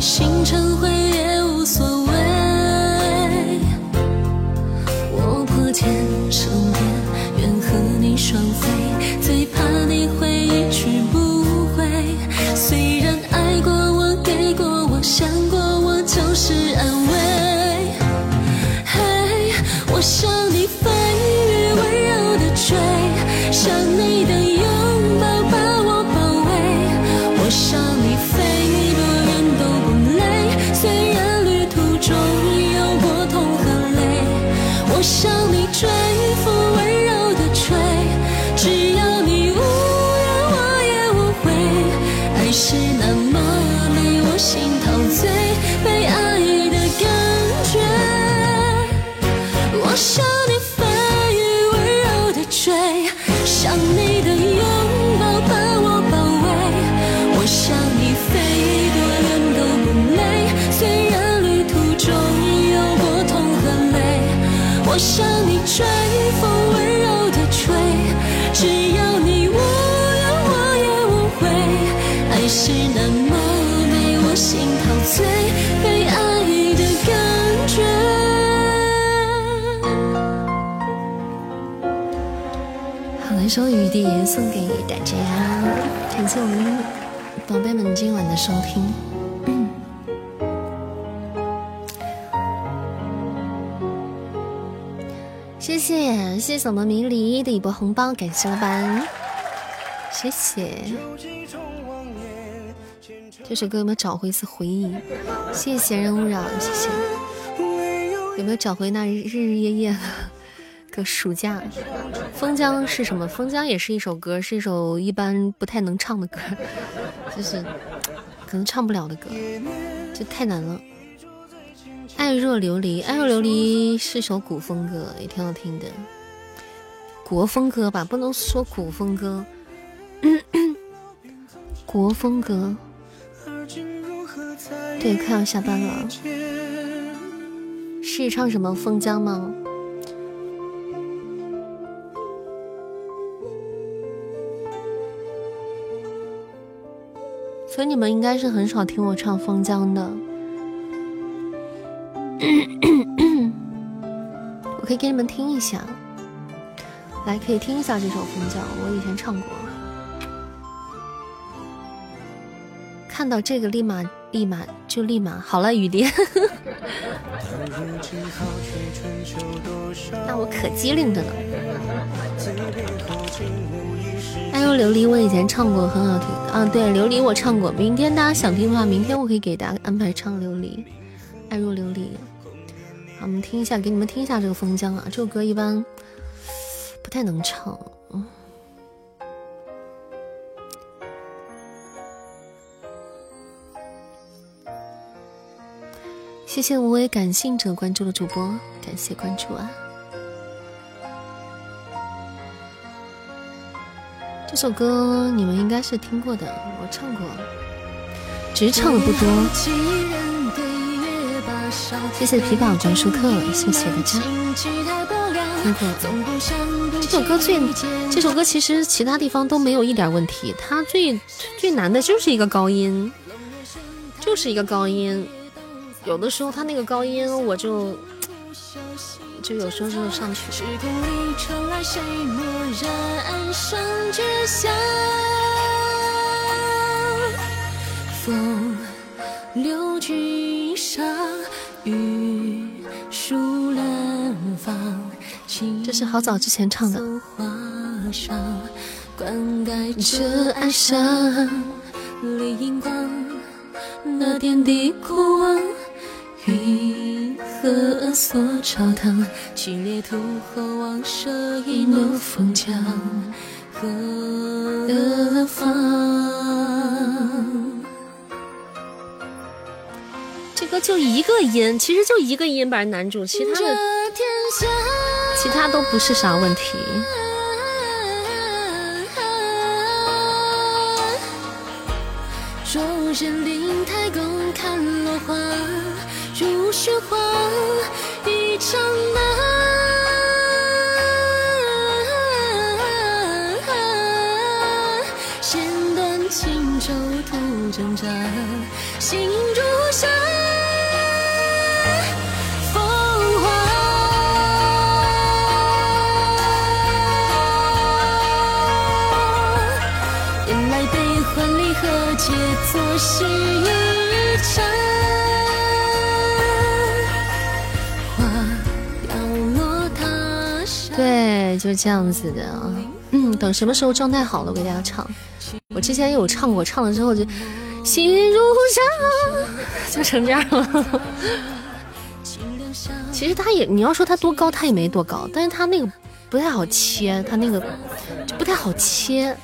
心收雨滴送给大家，感谢我们宝贝们今晚的收听。谢谢谢谢我们迷离的一波红包，感谢老板，谢谢。这首歌有没有找回一丝回忆？谢谢闲人勿扰，谢谢。有没有找回那日日夜夜个暑假？封疆是什么？封疆也是一首歌，是一首一般不太能唱的歌，就是可能唱不了的歌，就太难了。爱若琉璃，爱若琉璃是首古风歌，也挺好听的，国风歌吧，不能说古风歌，国风歌。对，快要下班了，是唱什么封疆吗？所以你们应该是很少听我唱封疆的。我可以给你们听一下，来，可以听一下这首《风将》，我以前唱过。看到这个，立马立马就立马好了，雨蝶。那我可机灵着呢。哎呦，琉璃我以前唱过，很好听啊。对，琉璃我唱过。明天大家想听的话，明天我可以给大家安排唱琉璃。爱若琉璃。好我们听一下，给你们听一下这个《封疆》啊，这首歌一般不太能唱。谢谢无为感性者关注的主播，感谢关注啊！这首歌你们应该是听过的，我唱过，只是唱的不多。谢谢皮宝专属课，谢谢大家。听过这首歌最，这首歌其实其他地方都没有一点问题，它最最难的就是一个高音，就是一个高音。有的时候它那个高音我就就有时候就上去。风流君上。这是好早之前唱的。这岸上，泪荧光，那点滴过往，云河所潮淌，激烈土后往射一诺风江，何方？这歌就一个音，其实就一个音把男主，其他其他都不是啥问题。一刹那对，就这样子的啊。嗯，等什么时候状态好了，我给大家唱。我之前有唱过，唱了之后就心如沙，就成这样了。其实他也，你要说他多高，他也没多高，但是他那个不太好切，他那个就不太好切。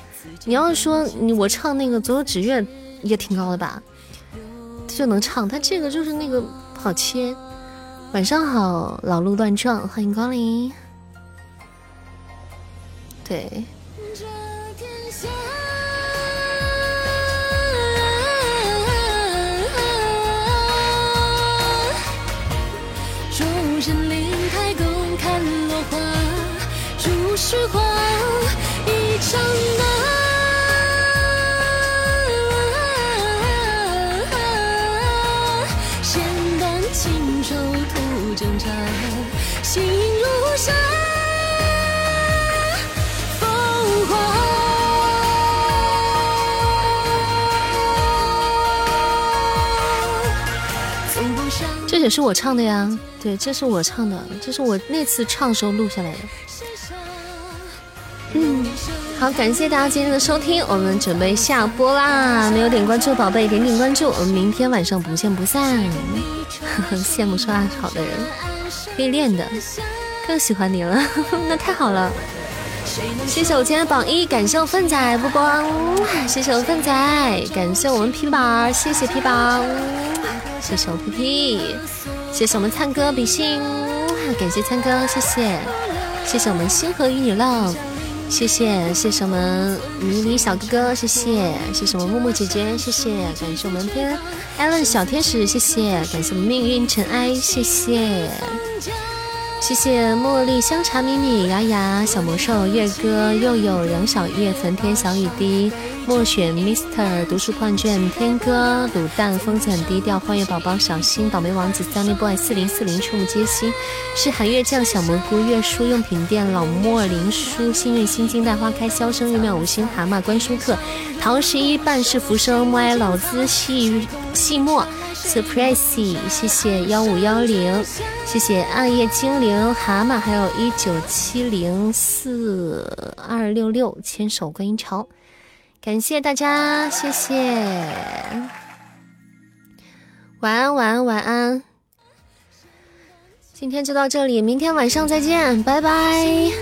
你要是说你我唱那个左手指月也挺高的吧，就能唱。他这个就是那个不好切。晚上好，老路乱撞，欢迎光临。对。如人林台宫看落花，如雪花一场难。心如山，也是我唱的呀，对，这是我唱的，这是我那次唱时候录下来的。嗯，好，感谢大家今天的收听，我们准备下播啦！没有点关注的宝贝，点点关注，我们明天晚上不见不散。羡慕说话好的人，可以练的，更喜欢你了，那太好了。谢谢我今天的榜一，感谢我粪仔波波，谢谢我粪仔，感谢我们皮宝，谢谢皮宝，谢谢我皮皮，谢谢我们灿哥比心，感谢灿哥，谢谢，谢谢我们星河与你浪。谢谢，谢谢我们迷离小哥哥，谢谢，谢谢我们木木姐姐，谢谢，感谢我们天艾伦小天使，谢谢，感谢我们命运尘埃，谢谢。谢谢茉莉香茶米米牙牙小魔兽月哥又有梁小叶存天小雨滴墨选 Mister 读书幻卷天哥卤蛋疯子很低调欢迎宝宝小新倒霉王子 Sunny Boy 四零四零触目皆心是寒月酱小蘑菇月书用品店老莫林书幸运星、金带花开销声玉妙五星蛤蟆关书客陶十一半世浮生默哀老子细细末。Surprise，谢谢幺五幺零，谢谢暗夜精灵蛤蟆，还有一九七零四二六六牵手观音桥，感谢大家，谢谢，晚安晚安晚安，今天就到这里，明天晚上再见，拜拜，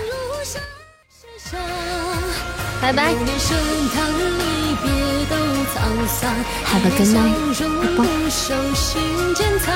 拜拜。还海月笑容无心间藏